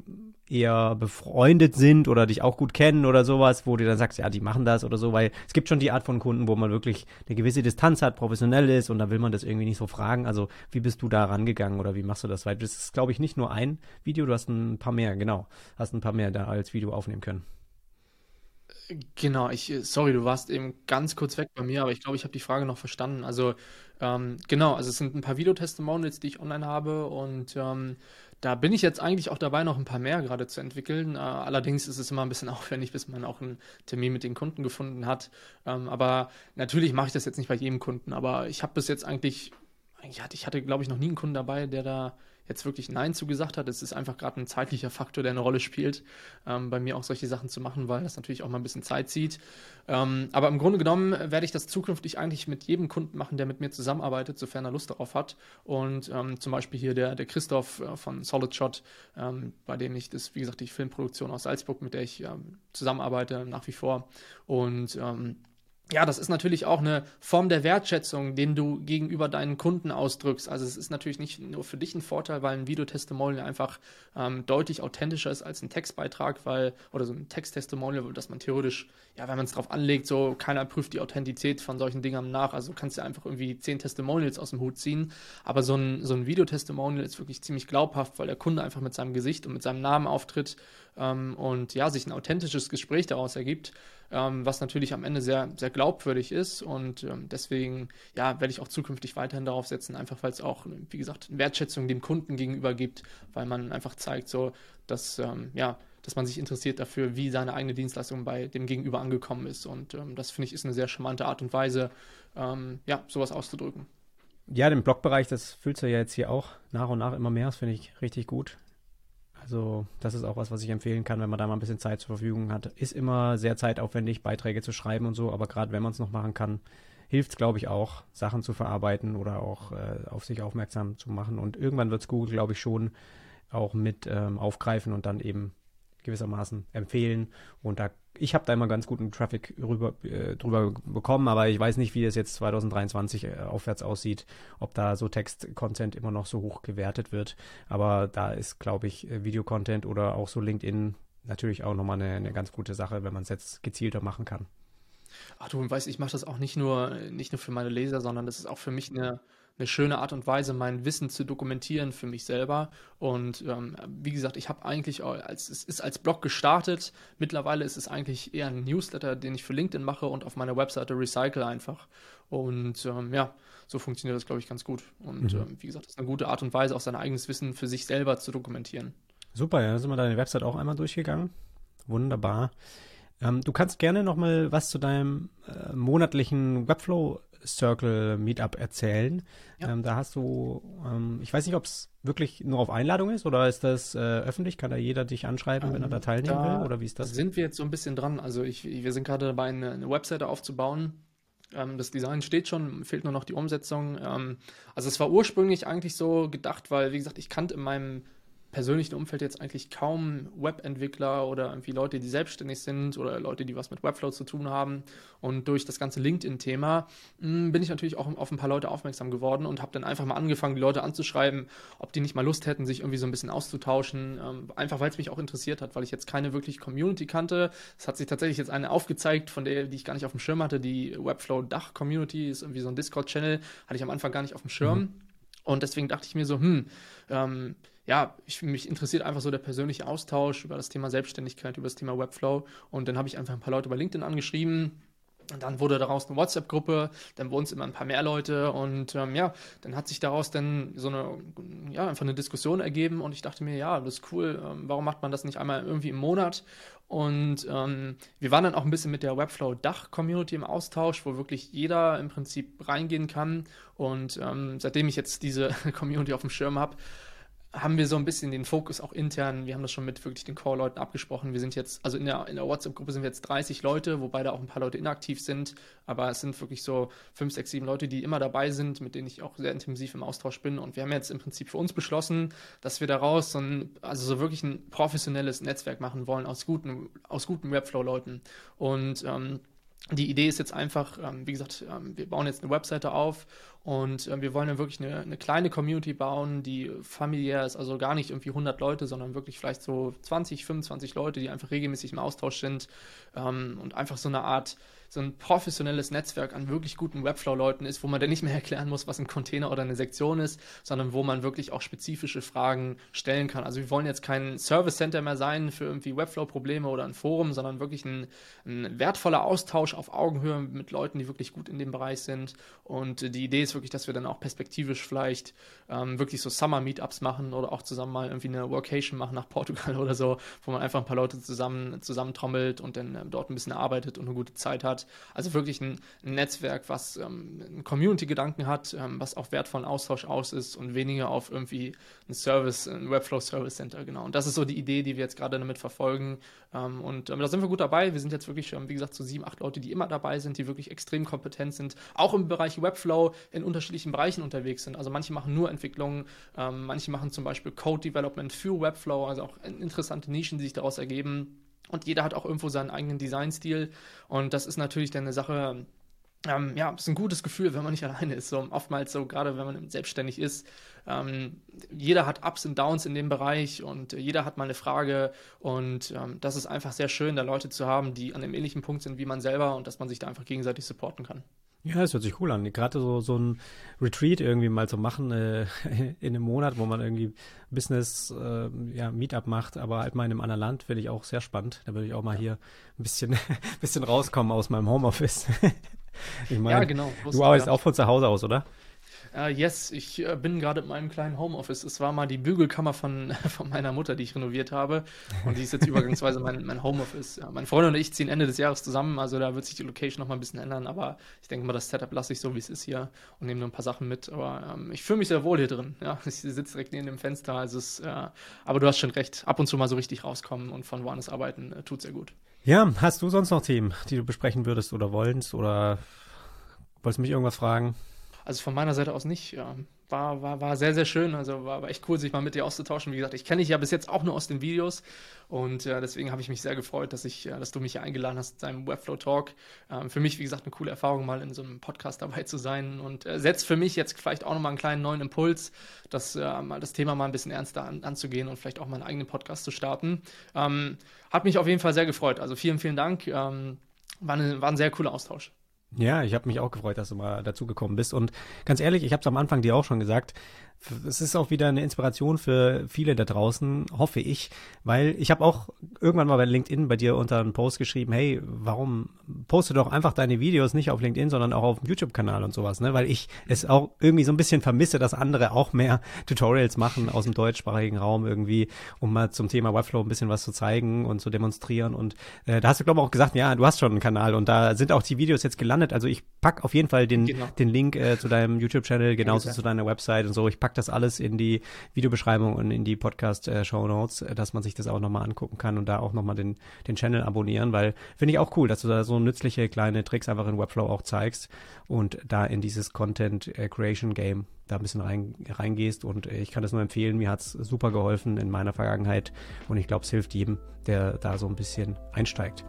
eher befreundet sind oder dich auch gut kennen oder sowas, wo du dann sagst, ja, die machen das oder so, weil es gibt schon die Art von Kunden, wo man wirklich eine gewisse Distanz hat, professionell ist und da will man das irgendwie nicht so fragen. Also wie bist du da rangegangen oder wie machst du das? Weil das ist, glaube ich, nicht nur ein Video, du hast ein paar mehr, genau, hast ein paar mehr da als Video aufnehmen können. Genau, ich, sorry, du warst eben ganz kurz weg bei mir, aber ich glaube, ich habe die Frage noch verstanden. Also, ähm, genau, also es sind ein paar Videotestimonials, die ich online habe und ähm, da bin ich jetzt eigentlich auch dabei, noch ein paar mehr gerade zu entwickeln. Äh, allerdings ist es immer ein bisschen aufwendig, bis man auch einen Termin mit den Kunden gefunden hat. Ähm, aber natürlich mache ich das jetzt nicht bei jedem Kunden, aber ich habe bis jetzt eigentlich, eigentlich hatte, ich hatte, glaube ich, noch nie einen Kunden dabei, der da jetzt wirklich Nein zugesagt hat. Es ist einfach gerade ein zeitlicher Faktor, der eine Rolle spielt, ähm, bei mir auch solche Sachen zu machen, weil das natürlich auch mal ein bisschen Zeit zieht. Ähm, aber im Grunde genommen werde ich das zukünftig eigentlich mit jedem Kunden machen, der mit mir zusammenarbeitet, sofern er Lust darauf hat. Und ähm, zum Beispiel hier der, der Christoph äh, von Solid Shot, ähm, bei dem ich das, wie gesagt, die Filmproduktion aus Salzburg, mit der ich ähm, zusammenarbeite nach wie vor. Und ähm, ja, das ist natürlich auch eine Form der Wertschätzung, den du gegenüber deinen Kunden ausdrückst. Also es ist natürlich nicht nur für dich ein Vorteil, weil ein Videotestimonial einfach ähm, deutlich authentischer ist als ein Textbeitrag, weil, oder so ein Texttestimonial, dass man theoretisch, ja, wenn man es drauf anlegt, so keiner prüft die Authentizität von solchen Dingern nach. Also du kannst ja einfach irgendwie zehn Testimonials aus dem Hut ziehen. Aber so ein, so ein Videotestimonial ist wirklich ziemlich glaubhaft, weil der Kunde einfach mit seinem Gesicht und mit seinem Namen auftritt ähm, und ja, sich ein authentisches Gespräch daraus ergibt ähm, was natürlich am Ende sehr, sehr glaubwürdig ist. Und ähm, deswegen ja, werde ich auch zukünftig weiterhin darauf setzen, einfach weil es auch, wie gesagt, Wertschätzung dem Kunden gegenüber gibt, weil man einfach zeigt, so, dass, ähm, ja, dass man sich interessiert dafür, wie seine eigene Dienstleistung bei dem Gegenüber angekommen ist. Und ähm, das finde ich ist eine sehr charmante Art und Weise, ähm, ja, sowas auszudrücken. Ja, den Blogbereich, das fühlst du ja jetzt hier auch nach und nach immer mehr. Das finde ich richtig gut. Also das ist auch was, was ich empfehlen kann, wenn man da mal ein bisschen Zeit zur Verfügung hat. Ist immer sehr zeitaufwendig, Beiträge zu schreiben und so, aber gerade wenn man es noch machen kann, hilft es, glaube ich, auch, Sachen zu verarbeiten oder auch äh, auf sich aufmerksam zu machen. Und irgendwann wird es Google, glaube ich, schon auch mit ähm, aufgreifen und dann eben gewissermaßen empfehlen. Und da, ich habe da immer ganz guten Traffic rüber, äh, drüber bekommen, aber ich weiß nicht, wie es jetzt 2023 äh, aufwärts aussieht, ob da so Text-Content immer noch so hoch gewertet wird. Aber da ist, glaube ich, äh, Videocontent oder auch so LinkedIn natürlich auch nochmal eine, eine ganz gute Sache, wenn man es jetzt gezielter machen kann. Ach du weißt, ich mache das auch nicht nur, nicht nur für meine Leser, sondern das ist auch für mich eine, eine schöne Art und Weise, mein Wissen zu dokumentieren für mich selber. Und ähm, wie gesagt, ich habe eigentlich, als, es ist als Blog gestartet. Mittlerweile ist es eigentlich eher ein Newsletter, den ich für LinkedIn mache und auf meiner Webseite recycle einfach. Und ähm, ja, so funktioniert das, glaube ich, ganz gut. Und mhm. ähm, wie gesagt, das ist eine gute Art und Weise, auch sein eigenes Wissen für sich selber zu dokumentieren. Super, ja, sind wir deine Website auch einmal durchgegangen. Wunderbar. Ähm, du kannst gerne noch mal was zu deinem äh, monatlichen Webflow Circle Meetup erzählen. Ja. Ähm, da hast du, ähm, ich weiß nicht, ob es wirklich nur auf Einladung ist oder ist das äh, öffentlich? Kann da jeder dich anschreiben, wenn er da ähm, teilnehmen da will? Oder wie ist das? Sind wir jetzt so ein bisschen dran? Also ich, wir sind gerade dabei, eine, eine Webseite aufzubauen. Ähm, das Design steht schon, fehlt nur noch die Umsetzung. Ähm, also es war ursprünglich eigentlich so gedacht, weil, wie gesagt, ich kannte in meinem persönlichen Umfeld jetzt eigentlich kaum Webentwickler oder irgendwie Leute, die selbstständig sind oder Leute, die was mit Webflow zu tun haben. Und durch das ganze LinkedIn-Thema hm, bin ich natürlich auch auf ein paar Leute aufmerksam geworden und habe dann einfach mal angefangen, die Leute anzuschreiben, ob die nicht mal Lust hätten, sich irgendwie so ein bisschen auszutauschen. Ähm, einfach weil es mich auch interessiert hat, weil ich jetzt keine wirklich Community kannte. Es hat sich tatsächlich jetzt eine aufgezeigt, von der, die ich gar nicht auf dem Schirm hatte. Die Webflow Dach Community ist irgendwie so ein Discord-Channel, hatte ich am Anfang gar nicht auf dem Schirm. Mhm. Und deswegen dachte ich mir so, hm, ähm, ja, ich, mich interessiert einfach so der persönliche Austausch über das Thema Selbstständigkeit, über das Thema Webflow. Und dann habe ich einfach ein paar Leute bei LinkedIn angeschrieben. Und dann wurde daraus eine WhatsApp-Gruppe, dann wurden es immer ein paar mehr Leute und ähm, ja, dann hat sich daraus dann so eine, ja, einfach eine Diskussion ergeben und ich dachte mir, ja, das ist cool, ähm, warum macht man das nicht einmal irgendwie im Monat? Und ähm, wir waren dann auch ein bisschen mit der Webflow-Dach-Community im Austausch, wo wirklich jeder im Prinzip reingehen kann. Und ähm, seitdem ich jetzt diese Community auf dem Schirm habe, haben wir so ein bisschen den Fokus auch intern, wir haben das schon mit wirklich den Core-Leuten abgesprochen. Wir sind jetzt, also in der, in der WhatsApp-Gruppe sind wir jetzt 30 Leute, wobei da auch ein paar Leute inaktiv sind, aber es sind wirklich so 5, 6, 7 Leute, die immer dabei sind, mit denen ich auch sehr intensiv im Austausch bin. Und wir haben jetzt im Prinzip für uns beschlossen, dass wir daraus so ein, also so wirklich ein professionelles Netzwerk machen wollen aus guten, aus guten Webflow-Leuten. Und ähm, die Idee ist jetzt einfach, ähm, wie gesagt, ähm, wir bauen jetzt eine Webseite auf und äh, wir wollen dann wirklich eine, eine, kleine Community bauen, die familiär ist, also gar nicht irgendwie 100 Leute, sondern wirklich vielleicht so 20, 25 Leute, die einfach regelmäßig im Austausch sind ähm, und einfach so eine Art, so ein professionelles Netzwerk an wirklich guten Webflow-Leuten ist, wo man dann nicht mehr erklären muss, was ein Container oder eine Sektion ist, sondern wo man wirklich auch spezifische Fragen stellen kann. Also wir wollen jetzt kein Service Center mehr sein für irgendwie Webflow-Probleme oder ein Forum, sondern wirklich ein, ein wertvoller Austausch auf Augenhöhe mit Leuten, die wirklich gut in dem Bereich sind. Und die Idee ist wirklich, dass wir dann auch perspektivisch vielleicht ähm, wirklich so Summer-Meetups machen oder auch zusammen mal irgendwie eine Workation machen nach Portugal oder so, wo man einfach ein paar Leute zusammen zusammentrommelt und dann ähm, dort ein bisschen arbeitet und eine gute Zeit hat. Also wirklich ein, ein Netzwerk, was ähm, einen Community-Gedanken hat, ähm, was auch wertvollen Austausch aus ist und weniger auf irgendwie ein Service, ein Webflow Service Center, genau. Und das ist so die Idee, die wir jetzt gerade damit verfolgen. Ähm, und ähm, da sind wir gut dabei. Wir sind jetzt wirklich, wie gesagt, so sieben, acht Leute, die immer dabei sind, die wirklich extrem kompetent sind, auch im Bereich Webflow in unterschiedlichen Bereichen unterwegs sind. Also manche machen nur Entwicklung, ähm, manche machen zum Beispiel Code Development für Webflow, also auch interessante Nischen, die sich daraus ergeben. Und jeder hat auch irgendwo seinen eigenen Designstil. Und das ist natürlich dann eine Sache, ähm, ja, es ist ein gutes Gefühl, wenn man nicht alleine ist. So, oftmals so, gerade wenn man selbstständig ist, ähm, jeder hat Ups und Downs in dem Bereich und jeder hat mal eine Frage und ähm, das ist einfach sehr schön, da Leute zu haben, die an dem ähnlichen Punkt sind wie man selber und dass man sich da einfach gegenseitig supporten kann. Ja, das hört sich cool an. Gerade so, so ein Retreat irgendwie mal zu machen äh, in einem Monat, wo man irgendwie Business, äh, ja, Meetup macht, aber halt mal in einem anderen Land, finde ich auch sehr spannend. Da würde ich auch mal hier ein bisschen, bisschen rauskommen aus meinem Homeoffice. ich meine, ja, genau. Du arbeitest auch von zu Hause aus, oder? Uh, yes, ich äh, bin gerade in meinem kleinen Homeoffice. Es war mal die Bügelkammer von, von meiner Mutter, die ich renoviert habe. Und die ist jetzt übergangsweise mein, mein Homeoffice. Ja, mein Freund und ich ziehen Ende des Jahres zusammen. Also da wird sich die Location noch mal ein bisschen ändern. Aber ich denke mal, das Setup lasse ich so, wie es ist hier und nehme nur ein paar Sachen mit. Aber ähm, ich fühle mich sehr wohl hier drin. Ja, ich sitze direkt neben dem Fenster. Also es, äh, aber du hast schon recht. Ab und zu mal so richtig rauskommen und von woanders arbeiten äh, tut sehr gut. Ja, hast du sonst noch Themen, die du besprechen würdest oder wolltest? Oder wolltest du mich irgendwas fragen? Also von meiner Seite aus nicht. Ja. War, war, war sehr, sehr schön. Also war, war echt cool, sich mal mit dir auszutauschen. Wie gesagt, ich kenne dich ja bis jetzt auch nur aus den Videos und äh, deswegen habe ich mich sehr gefreut, dass, ich, äh, dass du mich hier eingeladen hast zu deinem Webflow Talk. Ähm, für mich, wie gesagt, eine coole Erfahrung, mal in so einem Podcast dabei zu sein und äh, setzt für mich jetzt vielleicht auch nochmal einen kleinen neuen Impuls, das, äh, mal das Thema mal ein bisschen ernster an, anzugehen und vielleicht auch mal einen eigenen Podcast zu starten. Ähm, hat mich auf jeden Fall sehr gefreut. Also vielen, vielen Dank. Ähm, war, eine, war ein sehr cooler Austausch. Ja, ich habe mich auch gefreut, dass du mal dazugekommen bist. Und ganz ehrlich, ich habe es am Anfang dir auch schon gesagt, es ist auch wieder eine Inspiration für viele da draußen, hoffe ich, weil ich habe auch irgendwann mal bei LinkedIn bei dir unter einen Post geschrieben, hey, warum poste doch einfach deine Videos nicht auf LinkedIn, sondern auch auf dem YouTube-Kanal und sowas, ne? Weil ich es auch irgendwie so ein bisschen vermisse, dass andere auch mehr Tutorials machen aus dem deutschsprachigen Raum irgendwie, um mal zum Thema Webflow ein bisschen was zu zeigen und zu demonstrieren. Und äh, da hast du, glaube ich, auch gesagt, ja, du hast schon einen Kanal und da sind auch die Videos jetzt gelandet. Also ich pack auf jeden Fall den, genau. den Link äh, zu deinem YouTube-Channel, genauso ja, zu deiner Website und so. Ich pack das alles in die Videobeschreibung und in die Podcast-Show äh, Notes, äh, dass man sich das auch nochmal angucken kann und da auch nochmal den, den Channel abonnieren, weil finde ich auch cool, dass du da so nützliche kleine Tricks einfach in Webflow auch zeigst und da in dieses Content äh, Creation Game da ein bisschen rein, reingehst und ich kann das nur empfehlen. Mir hat es super geholfen in meiner Vergangenheit und ich glaube, es hilft jedem, der da so ein bisschen einsteigt.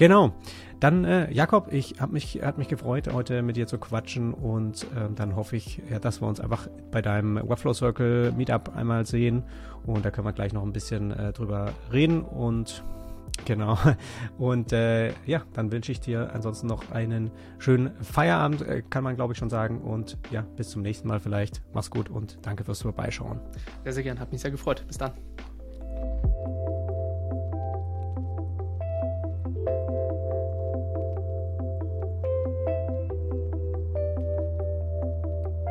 Genau. Dann, äh, Jakob, ich habe mich, hat mich gefreut, heute mit dir zu quatschen und äh, dann hoffe ich, ja, dass wir uns einfach bei deinem Webflow Circle Meetup einmal sehen und da können wir gleich noch ein bisschen äh, drüber reden und Genau. Und äh, ja, dann wünsche ich dir ansonsten noch einen schönen Feierabend, äh, kann man glaube ich schon sagen. Und ja, bis zum nächsten Mal vielleicht. Mach's gut und danke fürs Vorbeischauen. Sehr, sehr gern. Hat mich sehr gefreut. Bis dann.